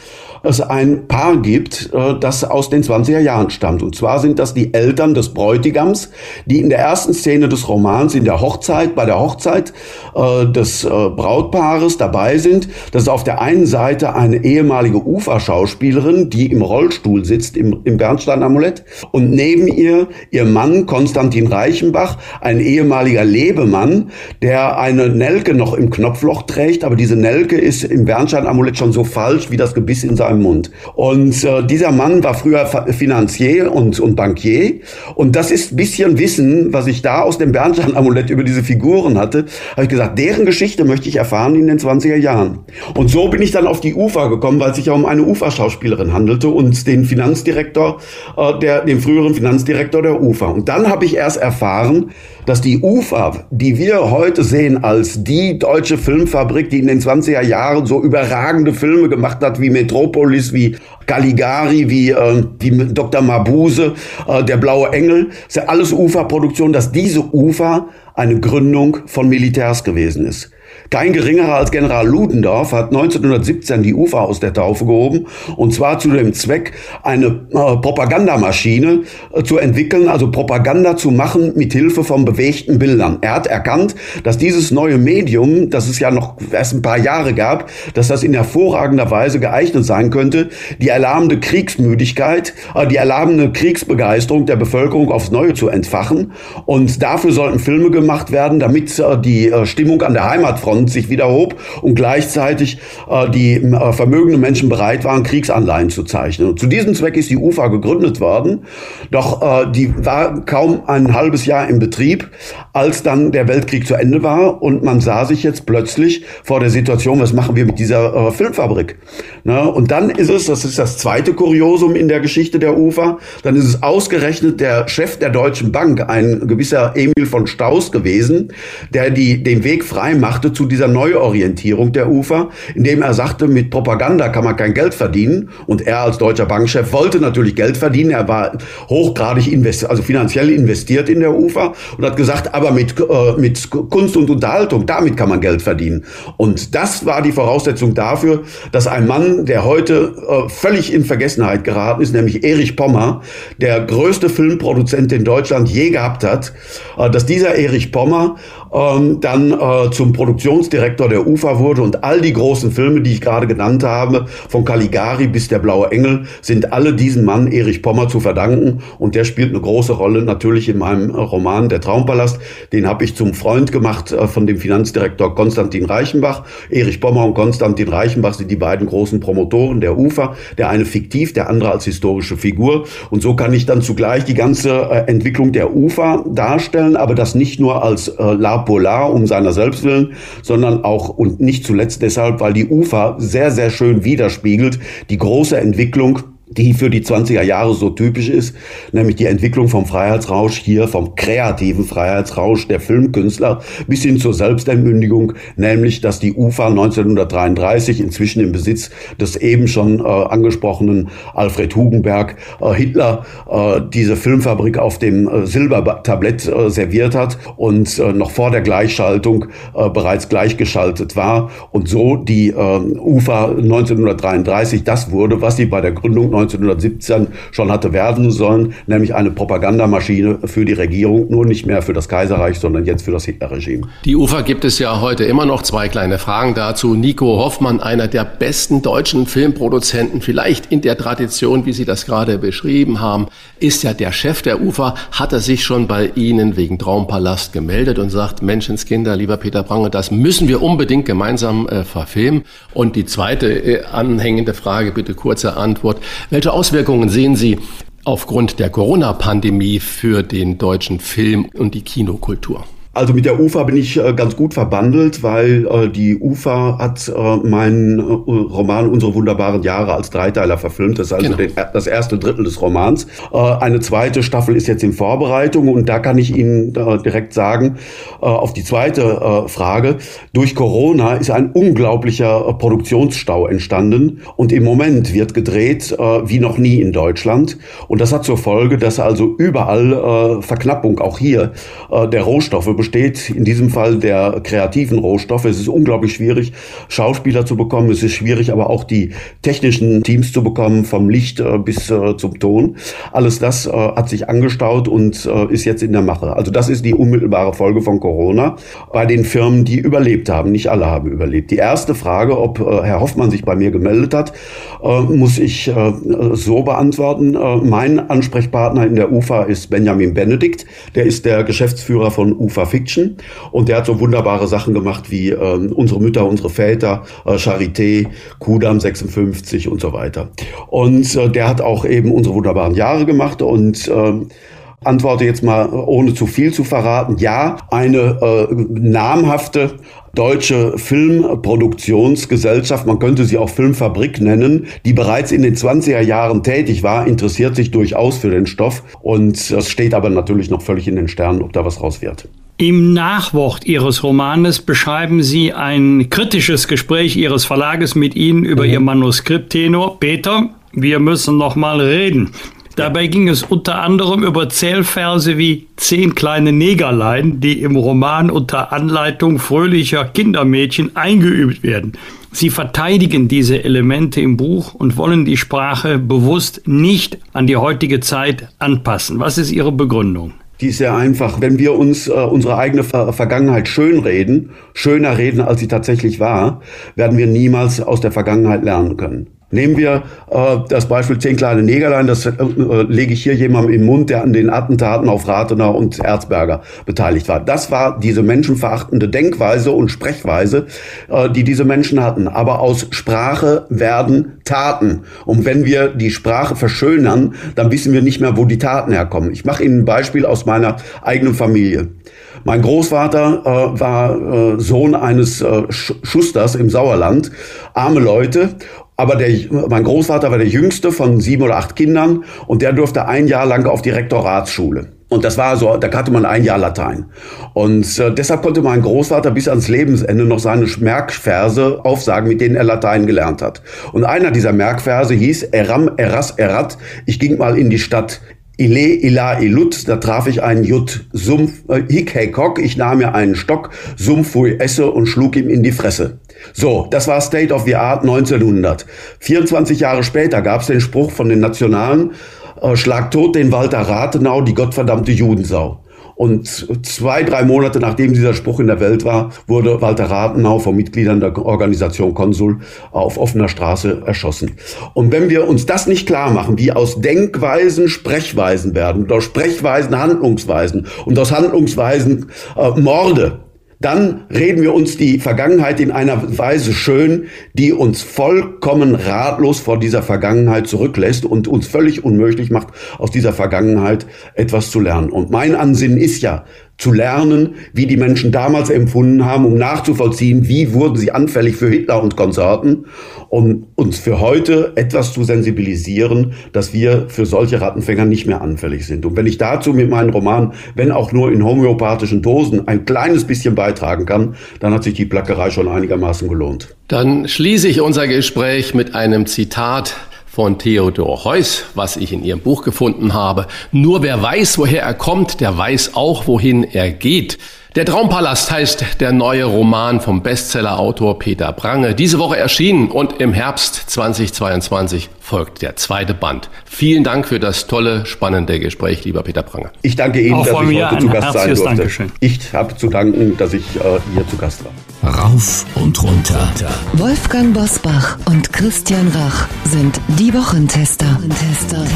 es ein Paar gibt, äh, das aus den 20er Jahren stammt. Und zwar sind das die Eltern des Bräutigams, die in der ersten Szene des Romans, in der Hochzeit, bei der Hochzeit äh, des äh, Brautpaares dabei sind. Das ist auf der einen Seite eine ehemalige Uferschauspielerin, die im Rollstuhl sitzt, im, im Bernstein-Amulett. Und neben ihr ihr Mann Konstantin Reichenbach, ein ehemaliger Lebemann, der eine Nelke noch im Knopfloch trägt, aber diese Nelke ist im Bernstein-Amulett schon so falsch wie das Gebiss in seinem Mund. Und äh, dieser Mann war früher Finanzier und, und Bankier. Und das ist bisschen Wissen, was ich da aus dem Bernstein-Amulett über diese Figuren hatte, habe ich gesagt, deren Geschichte möchte ich erfahren in den 20er Jahren. Und so bin ich dann auf die Ufer gekommen, weil es sich ja um eine Uferschauspielerin handelte und den Finanzdirektor, äh, der, den früheren Finanzdirektor der Ufer. Und dann habe ich erst erfahren, dass die UFA, die wir heute sehen als die deutsche Filmfabrik, die in den 20er Jahren so überragende Filme gemacht hat, wie Metropolis, wie Caligari, wie, äh, wie Dr. Mabuse, äh, Der blaue Engel, ist ja alles UFA-Produktion, dass diese UFA eine Gründung von Militärs gewesen ist. Kein geringerer als General Ludendorff hat 1917 die UFA aus der Taufe gehoben und zwar zu dem Zweck, eine äh, Propagandamaschine äh, zu entwickeln, also Propaganda zu machen mit Hilfe von bewegten Bildern. Er hat erkannt, dass dieses neue Medium, das es ja noch erst ein paar Jahre gab, dass das in hervorragender Weise geeignet sein könnte, die erlahmende Kriegsmüdigkeit, äh, die erlahmende Kriegsbegeisterung der Bevölkerung aufs Neue zu entfachen. Und dafür sollten Filme gemacht werden, damit äh, die äh, Stimmung an der Heimatfront Front sich wieder hob und gleichzeitig äh, die äh, vermögenden Menschen bereit waren, Kriegsanleihen zu zeichnen. Und zu diesem Zweck ist die UFA gegründet worden, doch äh, die war kaum ein halbes Jahr in Betrieb, als dann der Weltkrieg zu Ende war und man sah sich jetzt plötzlich vor der Situation, was machen wir mit dieser äh, Filmfabrik? Ne? Und dann ist es, das ist das zweite Kuriosum in der Geschichte der UFA, dann ist es ausgerechnet der Chef der Deutschen Bank, ein gewisser Emil von Staus gewesen, der die, den Weg frei machte zu dieser Neuorientierung der UFA, indem er sagte, mit Propaganda kann man kein Geld verdienen. Und er als deutscher Bankchef wollte natürlich Geld verdienen. Er war hochgradig invest also finanziell investiert in der UFA und hat gesagt, aber mit, äh, mit Kunst und Unterhaltung, damit kann man Geld verdienen. Und das war die Voraussetzung dafür, dass ein Mann, der heute äh, völlig in Vergessenheit geraten ist, nämlich Erich Pommer, der größte Filmproduzent, den Deutschland je gehabt hat, äh, dass dieser Erich Pommer ähm, dann äh, zum Produktionsdirektor der UFA wurde und all die großen Filme, die ich gerade genannt habe, von Caligari bis der Blaue Engel, sind alle diesem Mann Erich Pommer zu verdanken und der spielt eine große Rolle natürlich in meinem Roman Der Traumpalast. Den habe ich zum Freund gemacht äh, von dem Finanzdirektor Konstantin Reichenbach. Erich Pommer und Konstantin Reichenbach sind die beiden großen Promotoren der UFA, der eine fiktiv, der andere als historische Figur und so kann ich dann zugleich die ganze äh, Entwicklung der UFA darstellen, aber das nicht nur als äh, Polar um seiner selbst willen, sondern auch und nicht zuletzt deshalb, weil die UFA sehr, sehr schön widerspiegelt die große Entwicklung die für die 20er Jahre so typisch ist, nämlich die Entwicklung vom Freiheitsrausch hier, vom kreativen Freiheitsrausch der Filmkünstler bis hin zur Selbstentmündigung, nämlich dass die UFA 1933 inzwischen im Besitz des eben schon äh, angesprochenen Alfred Hugenberg äh, Hitler äh, diese Filmfabrik auf dem äh, Silbertablett äh, serviert hat und äh, noch vor der Gleichschaltung bereits gleichgeschaltet war. Und so die UFA 1933 das wurde, was sie bei der Gründung 1917 schon hatte werden sollen, nämlich eine Propagandamaschine für die Regierung, nur nicht mehr für das Kaiserreich, sondern jetzt für das Hitlerregime. Die Ufer gibt es ja heute immer noch. Zwei kleine Fragen dazu. Nico Hoffmann, einer der besten deutschen Filmproduzenten, vielleicht in der Tradition, wie Sie das gerade beschrieben haben, ist ja der Chef der Ufer. Hat er sich schon bei Ihnen wegen Traumpalast gemeldet und sagt, Menschenskinder, lieber Peter Prange, das müssen wir unbedingt gemeinsam äh, verfilmen? Und die zweite äh, anhängende Frage, bitte kurze Antwort. Welche Auswirkungen sehen Sie aufgrund der Corona-Pandemie für den deutschen Film und die Kinokultur? Also mit der UFA bin ich äh, ganz gut verbandelt, weil äh, die UFA hat äh, meinen äh, Roman Unsere wunderbaren Jahre als Dreiteiler verfilmt. Das ist also genau. den, das erste Drittel des Romans. Eine zweite Staffel ist jetzt in Vorbereitung und da kann ich Ihnen direkt sagen, auf die zweite Frage. Durch Corona ist ein unglaublicher Produktionsstau entstanden und im Moment wird gedreht wie noch nie in Deutschland. Und das hat zur Folge, dass also überall Verknappung, auch hier, der Rohstoffe besteht in diesem Fall der kreativen Rohstoffe. Es ist unglaublich schwierig, Schauspieler zu bekommen. Es ist schwierig, aber auch die technischen Teams zu bekommen, vom Licht äh, bis äh, zum Ton. Alles das äh, hat sich angestaut und äh, ist jetzt in der Mache. Also das ist die unmittelbare Folge von Corona bei den Firmen, die überlebt haben. Nicht alle haben überlebt. Die erste Frage, ob äh, Herr Hoffmann sich bei mir gemeldet hat, äh, muss ich so beantworten. mein Ansprechpartner in der UFA ist Benjamin Benedikt. Der ist der Geschäftsführer von UFA Fiction und der hat so wunderbare Sachen gemacht wie ähm, unsere Mütter, unsere Väter, äh, Charité, Kudam 56 und so weiter. Und äh, der hat auch eben unsere wunderbaren Jahre gemacht und äh, antworte jetzt mal, ohne zu viel zu verraten. Ja, eine äh, namhafte deutsche Filmproduktionsgesellschaft, man könnte sie auch Filmfabrik nennen, die bereits in den 20er Jahren tätig war, interessiert sich durchaus für den Stoff und es steht aber natürlich noch völlig in den Sternen, ob da was raus wird. Im Nachwort Ihres Romanes beschreiben Sie ein kritisches Gespräch Ihres Verlages mit Ihnen über mhm. Ihr Manuskripttenor. Peter, wir müssen noch mal reden. Dabei ging es unter anderem über Zählverse wie zehn kleine Negerlein, die im Roman unter Anleitung fröhlicher Kindermädchen eingeübt werden. Sie verteidigen diese Elemente im Buch und wollen die Sprache bewusst nicht an die heutige Zeit anpassen. Was ist Ihre Begründung? Die ist sehr einfach. Wenn wir uns äh, unsere eigene Ver Vergangenheit schönreden, schöner reden, als sie tatsächlich war, werden wir niemals aus der Vergangenheit lernen können. Nehmen wir äh, das Beispiel zehn kleine Negerlein, das äh, lege ich hier jemandem im Mund, der an den Attentaten auf Rathenau und Erzberger beteiligt war. Das war diese menschenverachtende Denkweise und Sprechweise, äh, die diese Menschen hatten. Aber aus Sprache werden Taten. Und wenn wir die Sprache verschönern, dann wissen wir nicht mehr, wo die Taten herkommen. Ich mache Ihnen ein Beispiel aus meiner eigenen Familie. Mein Großvater äh, war äh, Sohn eines äh, Schusters im Sauerland, arme Leute. Aber der, mein Großvater war der jüngste von sieben oder acht Kindern und der durfte ein Jahr lang auf die Rektoratsschule. Und das war so, da hatte man ein Jahr Latein. Und äh, deshalb konnte mein Großvater bis ans Lebensende noch seine Merkverse aufsagen, mit denen er Latein gelernt hat. Und einer dieser Merkverse hieß Eram, Eras, Erat. Ich ging mal in die Stadt Ile, Ila, Ilut, da traf ich einen Jut, Sumpf, äh, Kok, ich nahm mir einen Stock, Sumpf, Fui, Esse und schlug ihm in die Fresse. So, das war State of the Art 1900. 24 Jahre später gab es den Spruch von den Nationalen, äh, schlag tot den Walter Rathenau, die gottverdammte Judensau. Und zwei, drei Monate nachdem dieser Spruch in der Welt war, wurde Walter Rathenau von Mitgliedern der Organisation Konsul auf offener Straße erschossen. Und wenn wir uns das nicht klar machen, wie aus Denkweisen Sprechweisen werden, aus Sprechweisen Handlungsweisen und aus Handlungsweisen äh, Morde, dann reden wir uns die Vergangenheit in einer Weise schön, die uns vollkommen ratlos vor dieser Vergangenheit zurücklässt und uns völlig unmöglich macht, aus dieser Vergangenheit etwas zu lernen. Und mein Ansinnen ist ja, zu lernen, wie die Menschen damals empfunden haben, um nachzuvollziehen, wie wurden sie anfällig für Hitler und Konsorten, um uns für heute etwas zu sensibilisieren, dass wir für solche Rattenfänger nicht mehr anfällig sind. Und wenn ich dazu mit meinem Roman, wenn auch nur in homöopathischen Dosen, ein kleines bisschen beitragen kann, dann hat sich die Plackerei schon einigermaßen gelohnt. Dann schließe ich unser Gespräch mit einem Zitat von Theodor Heuss, was ich in ihrem Buch gefunden habe. Nur wer weiß, woher er kommt, der weiß auch, wohin er geht. Der Traumpalast heißt der neue Roman vom Bestsellerautor Peter Prange. Diese Woche erschienen und im Herbst 2022 folgt der zweite Band. Vielen Dank für das tolle, spannende Gespräch, lieber Peter Prange. Ich danke Ihnen, auch dass ich heute zu Gast sein durfte. Dankeschön. Ich habe zu danken, dass ich äh, hier zu Gast war. Rauf und runter. Wolfgang Bosbach und Christian Rach sind die Wochentester. Tester.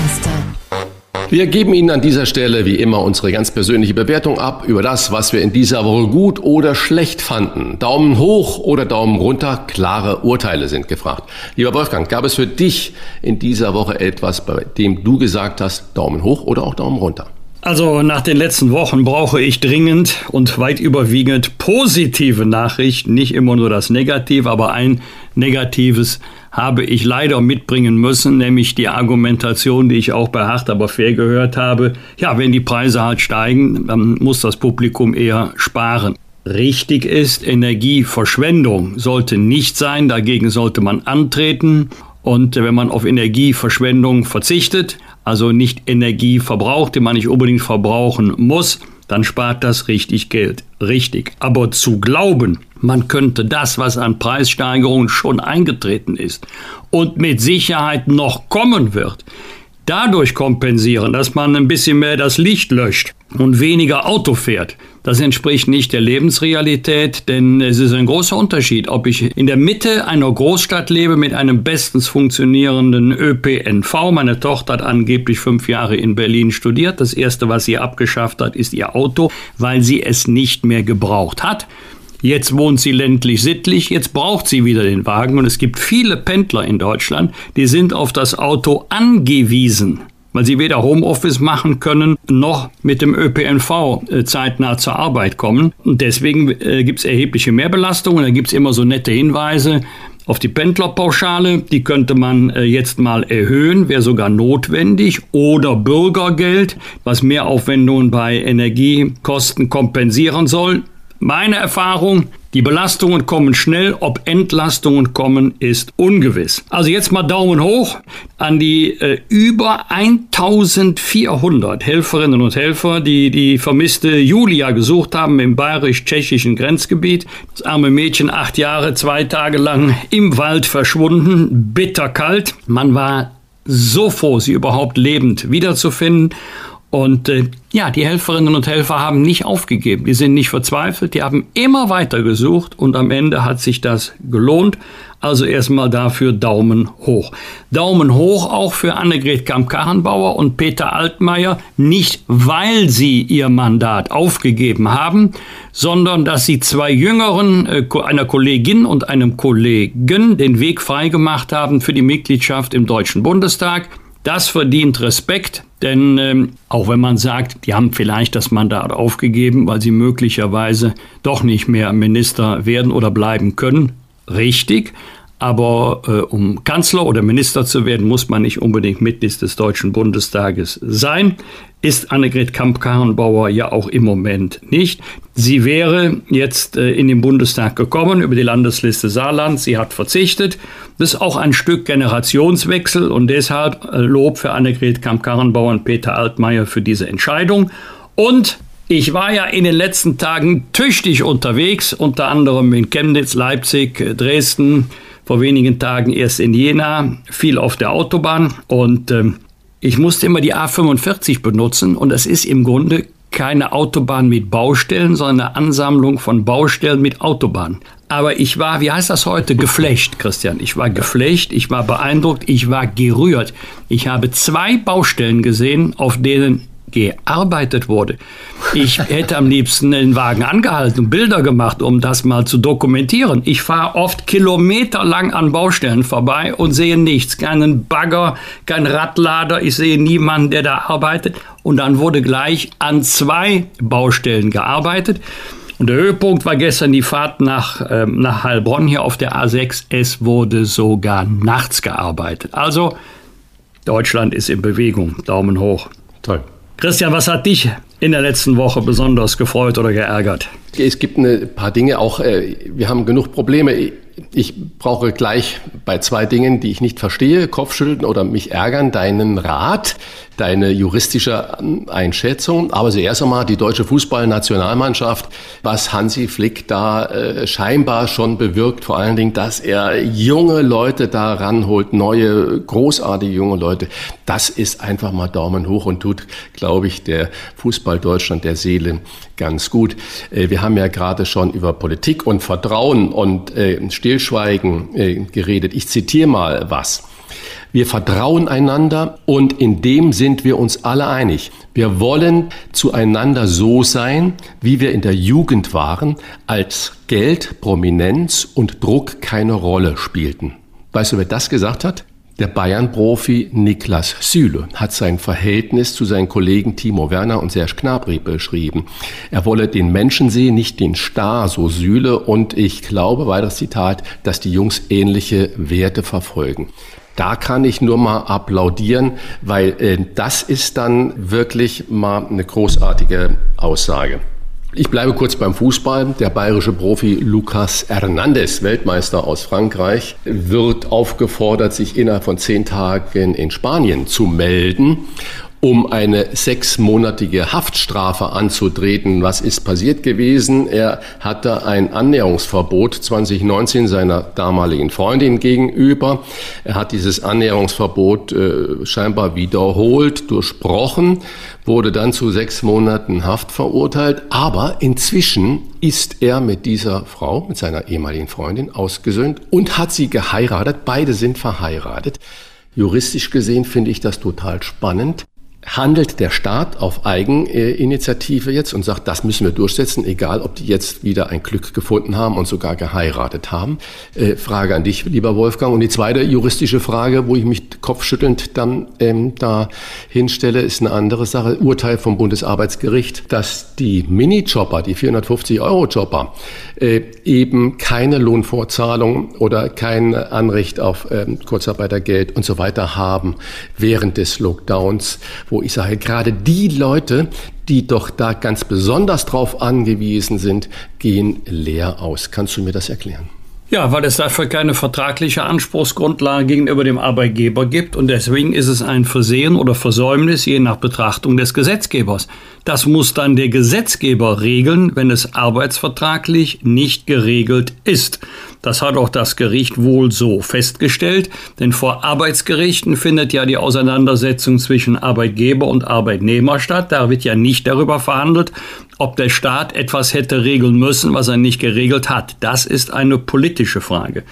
Wir geben Ihnen an dieser Stelle wie immer unsere ganz persönliche Bewertung ab über das, was wir in dieser Woche gut oder schlecht fanden. Daumen hoch oder Daumen runter, klare Urteile sind gefragt. Lieber Wolfgang, gab es für dich in dieser Woche etwas, bei dem du gesagt hast, Daumen hoch oder auch Daumen runter? Also nach den letzten Wochen brauche ich dringend und weit überwiegend positive Nachrichten, nicht immer nur das Negative, aber ein negatives habe ich leider mitbringen müssen, nämlich die Argumentation, die ich auch bei Hart aber fair gehört habe. Ja, wenn die Preise halt steigen, dann muss das Publikum eher sparen. Richtig ist, Energieverschwendung sollte nicht sein, dagegen sollte man antreten. Und wenn man auf Energieverschwendung verzichtet, also nicht Energie verbraucht, die man nicht unbedingt verbrauchen muss, dann spart das richtig Geld. Richtig. Aber zu glauben, man könnte das, was an Preissteigerungen schon eingetreten ist und mit Sicherheit noch kommen wird, dadurch kompensieren, dass man ein bisschen mehr das Licht löscht und weniger Auto fährt. Das entspricht nicht der Lebensrealität, denn es ist ein großer Unterschied, ob ich in der Mitte einer Großstadt lebe mit einem bestens funktionierenden ÖPNV. Meine Tochter hat angeblich fünf Jahre in Berlin studiert. Das erste, was sie abgeschafft hat, ist ihr Auto, weil sie es nicht mehr gebraucht hat. Jetzt wohnt sie ländlich sittlich, jetzt braucht sie wieder den Wagen und es gibt viele Pendler in Deutschland, die sind auf das Auto angewiesen weil sie weder Homeoffice machen können noch mit dem ÖPNV äh, zeitnah zur Arbeit kommen. Und deswegen äh, gibt es erhebliche Mehrbelastungen. Da gibt es immer so nette Hinweise auf die Pendlerpauschale. Die könnte man äh, jetzt mal erhöhen, wäre sogar notwendig. Oder Bürgergeld, was Mehraufwendungen bei Energiekosten kompensieren soll. Meine Erfahrung, die Belastungen kommen schnell, ob Entlastungen kommen, ist ungewiss. Also jetzt mal Daumen hoch an die äh, über 1400 Helferinnen und Helfer, die die vermisste Julia gesucht haben im bayerisch-tschechischen Grenzgebiet. Das arme Mädchen, acht Jahre, zwei Tage lang im Wald verschwunden, bitterkalt. Man war so froh, sie überhaupt lebend wiederzufinden. Und äh, ja, die Helferinnen und Helfer haben nicht aufgegeben, die sind nicht verzweifelt, die haben immer weiter gesucht und am Ende hat sich das gelohnt. Also erstmal dafür Daumen hoch. Daumen hoch auch für Annegret Kamp-Karrenbauer und Peter Altmaier, nicht weil sie ihr Mandat aufgegeben haben, sondern dass sie zwei Jüngeren, äh, einer Kollegin und einem Kollegen, den Weg freigemacht haben für die Mitgliedschaft im Deutschen Bundestag. Das verdient Respekt, denn ähm, auch wenn man sagt, die haben vielleicht das Mandat aufgegeben, weil sie möglicherweise doch nicht mehr Minister werden oder bleiben können, richtig, aber äh, um Kanzler oder Minister zu werden, muss man nicht unbedingt Mitglied des Deutschen Bundestages sein. Ist Annegret Kamp-Karrenbauer ja auch im Moment nicht. Sie wäre jetzt äh, in den Bundestag gekommen über die Landesliste Saarland. Sie hat verzichtet. Das ist auch ein Stück Generationswechsel und deshalb äh, Lob für Annegret Kamp-Karrenbauer und Peter Altmaier für diese Entscheidung. Und ich war ja in den letzten Tagen tüchtig unterwegs, unter anderem in Chemnitz, Leipzig, Dresden, vor wenigen Tagen erst in Jena, viel auf der Autobahn und äh, ich musste immer die A45 benutzen und es ist im Grunde keine Autobahn mit Baustellen, sondern eine Ansammlung von Baustellen mit Autobahn. Aber ich war, wie heißt das heute, geflecht, Christian. Ich war geflecht, ich war beeindruckt, ich war gerührt. Ich habe zwei Baustellen gesehen, auf denen gearbeitet wurde. Ich hätte am liebsten den Wagen angehalten und Bilder gemacht, um das mal zu dokumentieren. Ich fahre oft kilometerlang an Baustellen vorbei und sehe nichts. Keinen Bagger, kein Radlader, ich sehe niemanden, der da arbeitet. Und dann wurde gleich an zwei Baustellen gearbeitet. Und der Höhepunkt war gestern die Fahrt nach, äh, nach Heilbronn hier auf der A6. Es wurde sogar nachts gearbeitet. Also, Deutschland ist in Bewegung. Daumen hoch. Toll. Christian, was hat dich in der letzten Woche besonders gefreut oder geärgert? Es gibt ein paar Dinge auch, äh, wir haben genug Probleme. Ich brauche gleich bei zwei Dingen, die ich nicht verstehe, Kopfschütteln oder mich ärgern, deinen Rat deine juristische Einschätzung. Aber zuerst einmal die deutsche Fußballnationalmannschaft, was Hansi Flick da äh, scheinbar schon bewirkt, vor allen Dingen, dass er junge Leute da ranholt, neue, großartige junge Leute. Das ist einfach mal Daumen hoch und tut, glaube ich, der Fußball Deutschland der Seele ganz gut. Äh, wir haben ja gerade schon über Politik und Vertrauen und äh, Stillschweigen äh, geredet. Ich zitiere mal was. Wir vertrauen einander und in dem sind wir uns alle einig. Wir wollen zueinander so sein, wie wir in der Jugend waren, als Geld, Prominenz und Druck keine Rolle spielten. Weißt du, wer das gesagt hat? Der Bayern-Profi Niklas Süle hat sein Verhältnis zu seinen Kollegen Timo Werner und Serge Gnabry beschrieben. Er wolle den Menschen sehen, nicht den Star, so Süle. Und ich glaube, weiteres Zitat, dass die Jungs ähnliche Werte verfolgen. Da kann ich nur mal applaudieren, weil äh, das ist dann wirklich mal eine großartige Aussage. Ich bleibe kurz beim Fußball. Der bayerische Profi Lucas Hernandez, Weltmeister aus Frankreich, wird aufgefordert, sich innerhalb von zehn Tagen in Spanien zu melden. Um eine sechsmonatige Haftstrafe anzutreten. Was ist passiert gewesen? Er hatte ein Annäherungsverbot 2019 seiner damaligen Freundin gegenüber. Er hat dieses Annäherungsverbot äh, scheinbar wiederholt, durchbrochen, wurde dann zu sechs Monaten Haft verurteilt. Aber inzwischen ist er mit dieser Frau, mit seiner ehemaligen Freundin, ausgesöhnt und hat sie geheiratet. Beide sind verheiratet. Juristisch gesehen finde ich das total spannend handelt der Staat auf Eigeninitiative jetzt und sagt, das müssen wir durchsetzen, egal ob die jetzt wieder ein Glück gefunden haben und sogar geheiratet haben. Äh, Frage an dich, lieber Wolfgang. Und die zweite juristische Frage, wo ich mich kopfschüttelnd dann ähm, da hinstelle, ist eine andere Sache. Urteil vom Bundesarbeitsgericht, dass die Minijobber, die 450-Euro-Jobber, äh, eben keine Lohnfortzahlung oder kein Anrecht auf ähm, Kurzarbeitergeld und so weiter haben während des Lockdowns, wo wo ich sage, gerade die Leute, die doch da ganz besonders drauf angewiesen sind, gehen leer aus. Kannst du mir das erklären? Ja, weil es dafür keine vertragliche Anspruchsgrundlage gegenüber dem Arbeitgeber gibt und deswegen ist es ein Versehen oder Versäumnis je nach Betrachtung des Gesetzgebers. Das muss dann der Gesetzgeber regeln, wenn es arbeitsvertraglich nicht geregelt ist. Das hat auch das Gericht wohl so festgestellt, denn vor Arbeitsgerichten findet ja die Auseinandersetzung zwischen Arbeitgeber und Arbeitnehmer statt. Da wird ja nicht darüber verhandelt, ob der Staat etwas hätte regeln müssen, was er nicht geregelt hat. Das ist eine politische Frage.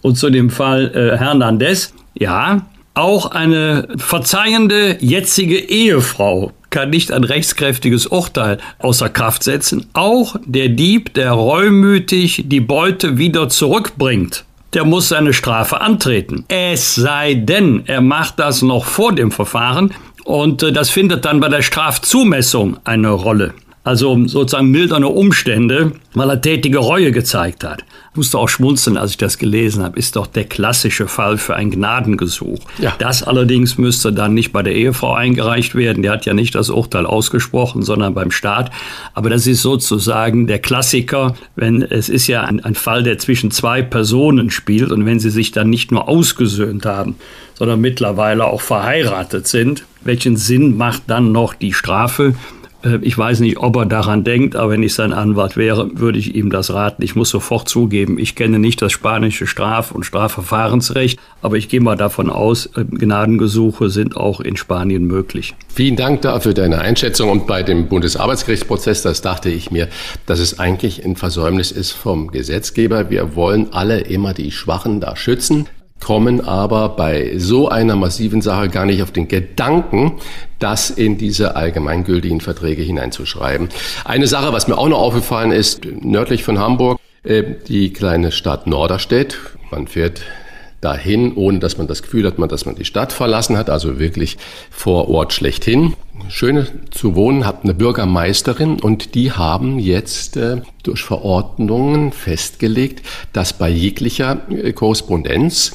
Und zu dem Fall äh, Hernandez, ja, auch eine verzeihende jetzige Ehefrau kann nicht ein rechtskräftiges Urteil außer Kraft setzen. Auch der Dieb, der reumütig die Beute wieder zurückbringt, der muss seine Strafe antreten. Es sei denn, er macht das noch vor dem Verfahren und äh, das findet dann bei der Strafzumessung eine Rolle also sozusagen mildernde Umstände, weil er tätige Reue gezeigt hat. Ich musste auch schmunzeln, als ich das gelesen habe, ist doch der klassische Fall für ein Gnadengesuch. Ja. Das allerdings müsste dann nicht bei der Ehefrau eingereicht werden, die hat ja nicht das Urteil ausgesprochen, sondern beim Staat. Aber das ist sozusagen der Klassiker, wenn es ist ja ein, ein Fall, der zwischen zwei Personen spielt und wenn sie sich dann nicht nur ausgesöhnt haben, sondern mittlerweile auch verheiratet sind, welchen Sinn macht dann noch die Strafe? Äh, ich weiß nicht, ob er daran denkt, aber wenn ich sein Anwalt wäre, würde ich ihm das raten. Ich muss sofort zugeben, ich kenne nicht das spanische Straf- und Strafverfahrensrecht, aber ich gehe mal davon aus, äh, Gnadengesuche sind auch in Spanien möglich. Vielen Dank dafür deine Einschätzung. Und bei dem Bundesarbeitsgerichtsprozess, das dachte ich mir, dass es eigentlich ein Versäumnis ist vom Gesetzgeber. Wir wollen alle immer die Schwachen da schützen kommen aber bei so einer massiven Sache gar nicht auf den Gedanken, das in diese allgemeingültigen Verträge hineinzuschreiben. Eine Sache, was mir auch noch aufgefallen ist, nördlich von Hamburg, äh, die kleine Stadt Norderstedt. Man fährt dahin, ohne dass man das Gefühl hat, dass man die Stadt verlassen hat, also wirklich vor Ort schlechthin. Schöne zu wohnen, hat eine Bürgermeisterin und die haben jetzt äh, durch Verordnungen festgelegt, dass bei jeglicher äh, Korrespondenz,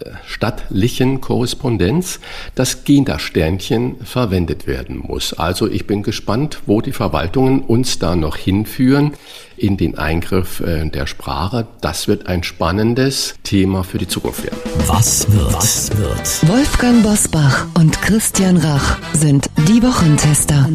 äh, stattlichen Korrespondenz, das Gender-Sternchen verwendet werden muss. Also ich bin gespannt, wo die Verwaltungen uns da noch hinführen in den Eingriff äh, der Sprache. Das wird ein spannendes Thema für die Zukunft werden. Was wird? Was wird? Wolfgang Bosbach und Christian Rach sind die Wochentester.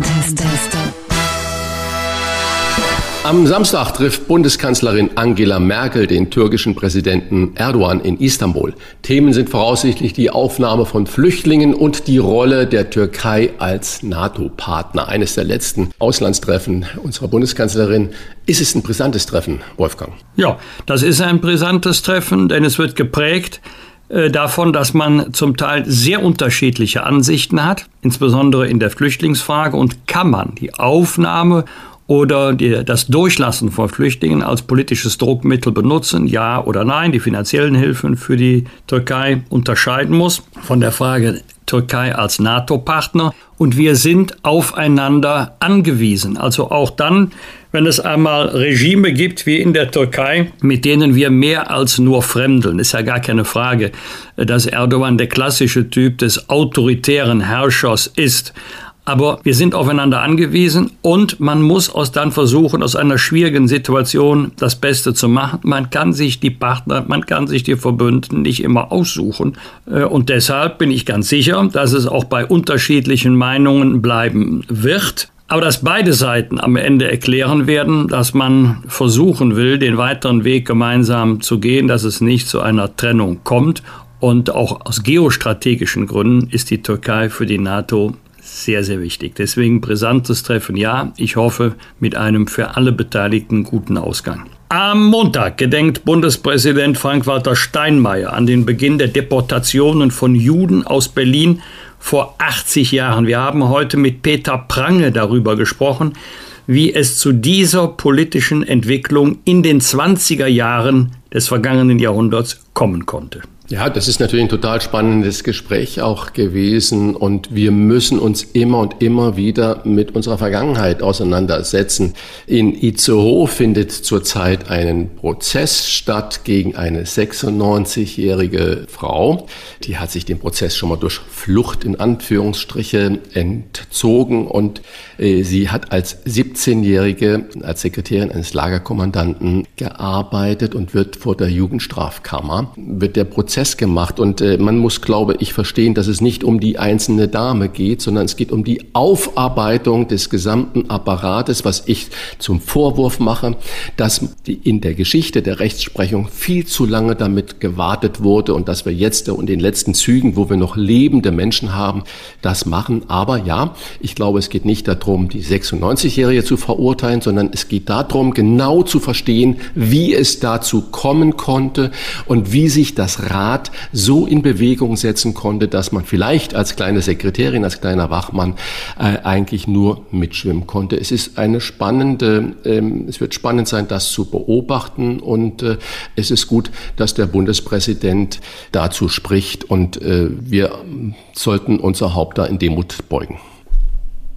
Am Samstag trifft Bundeskanzlerin Angela Merkel den türkischen Präsidenten Erdogan in Istanbul. Themen sind voraussichtlich die Aufnahme von Flüchtlingen und die Rolle der Türkei als NATO-Partner. Eines der letzten Auslandstreffen unserer Bundeskanzlerin. Ist es ein brisantes Treffen, Wolfgang? Ja, das ist ein brisantes Treffen, denn es wird geprägt äh, davon, dass man zum Teil sehr unterschiedliche Ansichten hat, insbesondere in der Flüchtlingsfrage und kann man die Aufnahme oder die, das Durchlassen von Flüchtlingen als politisches Druckmittel benutzen, ja oder nein, die finanziellen Hilfen für die Türkei unterscheiden muss von der Frage Türkei als NATO-Partner und wir sind aufeinander angewiesen. Also auch dann, wenn es einmal Regime gibt wie in der Türkei, mit denen wir mehr als nur fremdeln. Ist ja gar keine Frage, dass Erdogan der klassische Typ des autoritären Herrschers ist. Aber wir sind aufeinander angewiesen und man muss aus dann versuchen, aus einer schwierigen Situation das Beste zu machen. Man kann sich die Partner, man kann sich die Verbündeten nicht immer aussuchen. Äh, und deshalb bin ich ganz sicher, dass es auch bei unterschiedlichen Meinungen bleiben wird. Aber dass beide Seiten am Ende erklären werden, dass man versuchen will, den weiteren Weg gemeinsam zu gehen, dass es nicht zu einer Trennung kommt. Und auch aus geostrategischen Gründen ist die Türkei für die NATO sehr, sehr wichtig. Deswegen brisantes Treffen, ja. Ich hoffe mit einem für alle Beteiligten guten Ausgang. Am Montag gedenkt Bundespräsident Frank-Walter Steinmeier an den Beginn der Deportationen von Juden aus Berlin vor 80 Jahren. Wir haben heute mit Peter Prange darüber gesprochen, wie es zu dieser politischen Entwicklung in den 20er Jahren des vergangenen Jahrhunderts kommen konnte. Ja, das ist natürlich ein total spannendes Gespräch auch gewesen und wir müssen uns immer und immer wieder mit unserer Vergangenheit auseinandersetzen. In Itzehoe findet zurzeit ein Prozess statt gegen eine 96-jährige Frau. Die hat sich dem Prozess schon mal durch Flucht in Anführungsstriche entzogen und äh, sie hat als 17-jährige als Sekretärin eines Lagerkommandanten gearbeitet und wird vor der Jugendstrafkammer wird der Prozess Prozess gemacht. Und äh, man muss, glaube ich, verstehen, dass es nicht um die einzelne Dame geht, sondern es geht um die Aufarbeitung des gesamten Apparates, was ich zum Vorwurf mache, dass in der Geschichte der Rechtsprechung viel zu lange damit gewartet wurde und dass wir jetzt in den letzten Zügen, wo wir noch lebende Menschen haben, das machen. Aber ja, ich glaube, es geht nicht darum, die 96-Jährige zu verurteilen, sondern es geht darum, genau zu verstehen, wie es dazu kommen konnte und wie sich das Rat Rat so in Bewegung setzen konnte, dass man vielleicht als kleine Sekretärin, als kleiner Wachmann äh, eigentlich nur mitschwimmen konnte. Es ist eine spannende, ähm, es wird spannend sein, das zu beobachten und äh, es ist gut, dass der Bundespräsident dazu spricht und äh, wir sollten unser Haupt da in Demut beugen.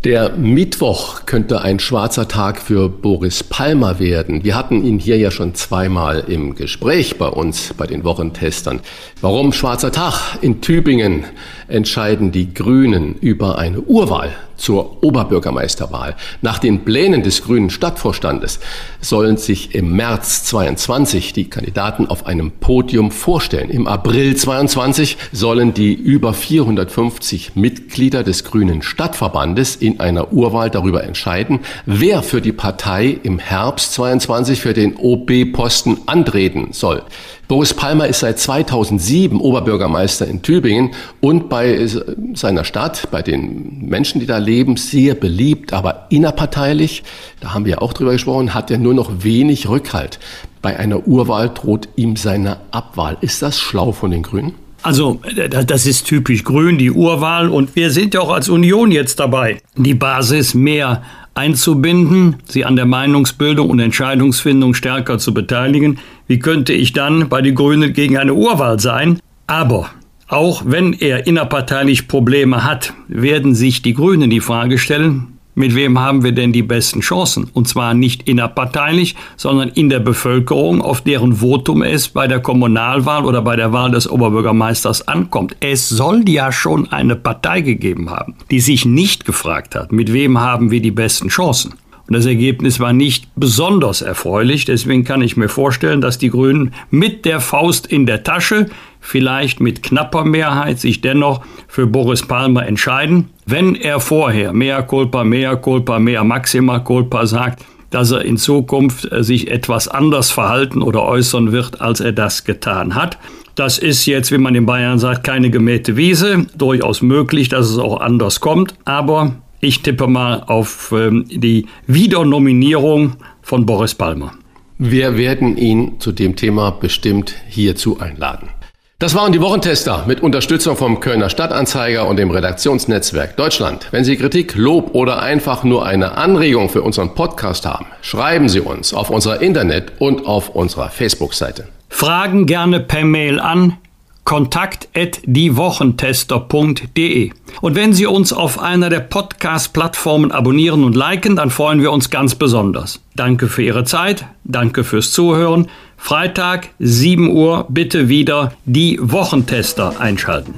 Der Mittwoch könnte ein schwarzer Tag für Boris Palmer werden. Wir hatten ihn hier ja schon zweimal im Gespräch bei uns, bei den Wochentestern. Warum schwarzer Tag? In Tübingen entscheiden die Grünen über eine Urwahl zur Oberbürgermeisterwahl. Nach den Plänen des Grünen Stadtvorstandes sollen sich im März 22 die Kandidaten auf einem Podium vorstellen. Im April 22 sollen die über 450 Mitglieder des Grünen Stadtverbandes in einer Urwahl darüber entscheiden, wer für die Partei im Herbst 22 für den OB-Posten antreten soll. Boris Palmer ist seit 2007 Oberbürgermeister in Tübingen und bei seiner Stadt, bei den Menschen, die da leben, sehr beliebt, aber innerparteilich, da haben wir auch drüber gesprochen, hat er nur noch wenig Rückhalt. Bei einer Urwahl droht ihm seine Abwahl. Ist das schlau von den Grünen? Also, das ist typisch grün, die Urwahl. Und wir sind ja auch als Union jetzt dabei, die Basis mehr einzubinden, sie an der Meinungsbildung und Entscheidungsfindung stärker zu beteiligen. Wie könnte ich dann bei den Grünen gegen eine Urwahl sein? Aber auch wenn er innerparteilich Probleme hat, werden sich die Grünen die Frage stellen, mit wem haben wir denn die besten Chancen? Und zwar nicht innerparteilich, sondern in der Bevölkerung, auf deren Votum es bei der Kommunalwahl oder bei der Wahl des Oberbürgermeisters ankommt. Es soll ja schon eine Partei gegeben haben, die sich nicht gefragt hat, mit wem haben wir die besten Chancen. Und das Ergebnis war nicht besonders erfreulich. Deswegen kann ich mir vorstellen, dass die Grünen mit der Faust in der Tasche, vielleicht mit knapper Mehrheit, sich dennoch für Boris Palmer entscheiden. Wenn er vorher mehr Culpa, mehr Culpa, mehr Maxima Culpa sagt, dass er in Zukunft äh, sich etwas anders verhalten oder äußern wird, als er das getan hat. Das ist jetzt, wie man in Bayern sagt, keine gemähte Wiese. Durchaus möglich, dass es auch anders kommt. Aber ich tippe mal auf ähm, die Wiedernominierung von Boris Palmer. Wir werden ihn zu dem Thema bestimmt hierzu einladen. Das waren die Wochentester mit Unterstützung vom Kölner Stadtanzeiger und dem Redaktionsnetzwerk Deutschland. Wenn Sie Kritik, Lob oder einfach nur eine Anregung für unseren Podcast haben, schreiben Sie uns auf unserer Internet- und auf unserer Facebook-Seite. Fragen gerne per Mail an kontakt@diewochentester.de. Und wenn Sie uns auf einer der Podcast-Plattformen abonnieren und liken, dann freuen wir uns ganz besonders. Danke für Ihre Zeit, danke fürs Zuhören. Freitag 7 Uhr bitte wieder die Wochentester einschalten.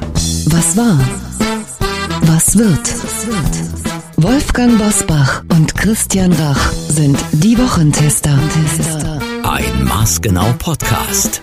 Was war? Was wird? Wolfgang Bosbach und Christian Rach sind die Wochentester. Ein maßgenau Podcast.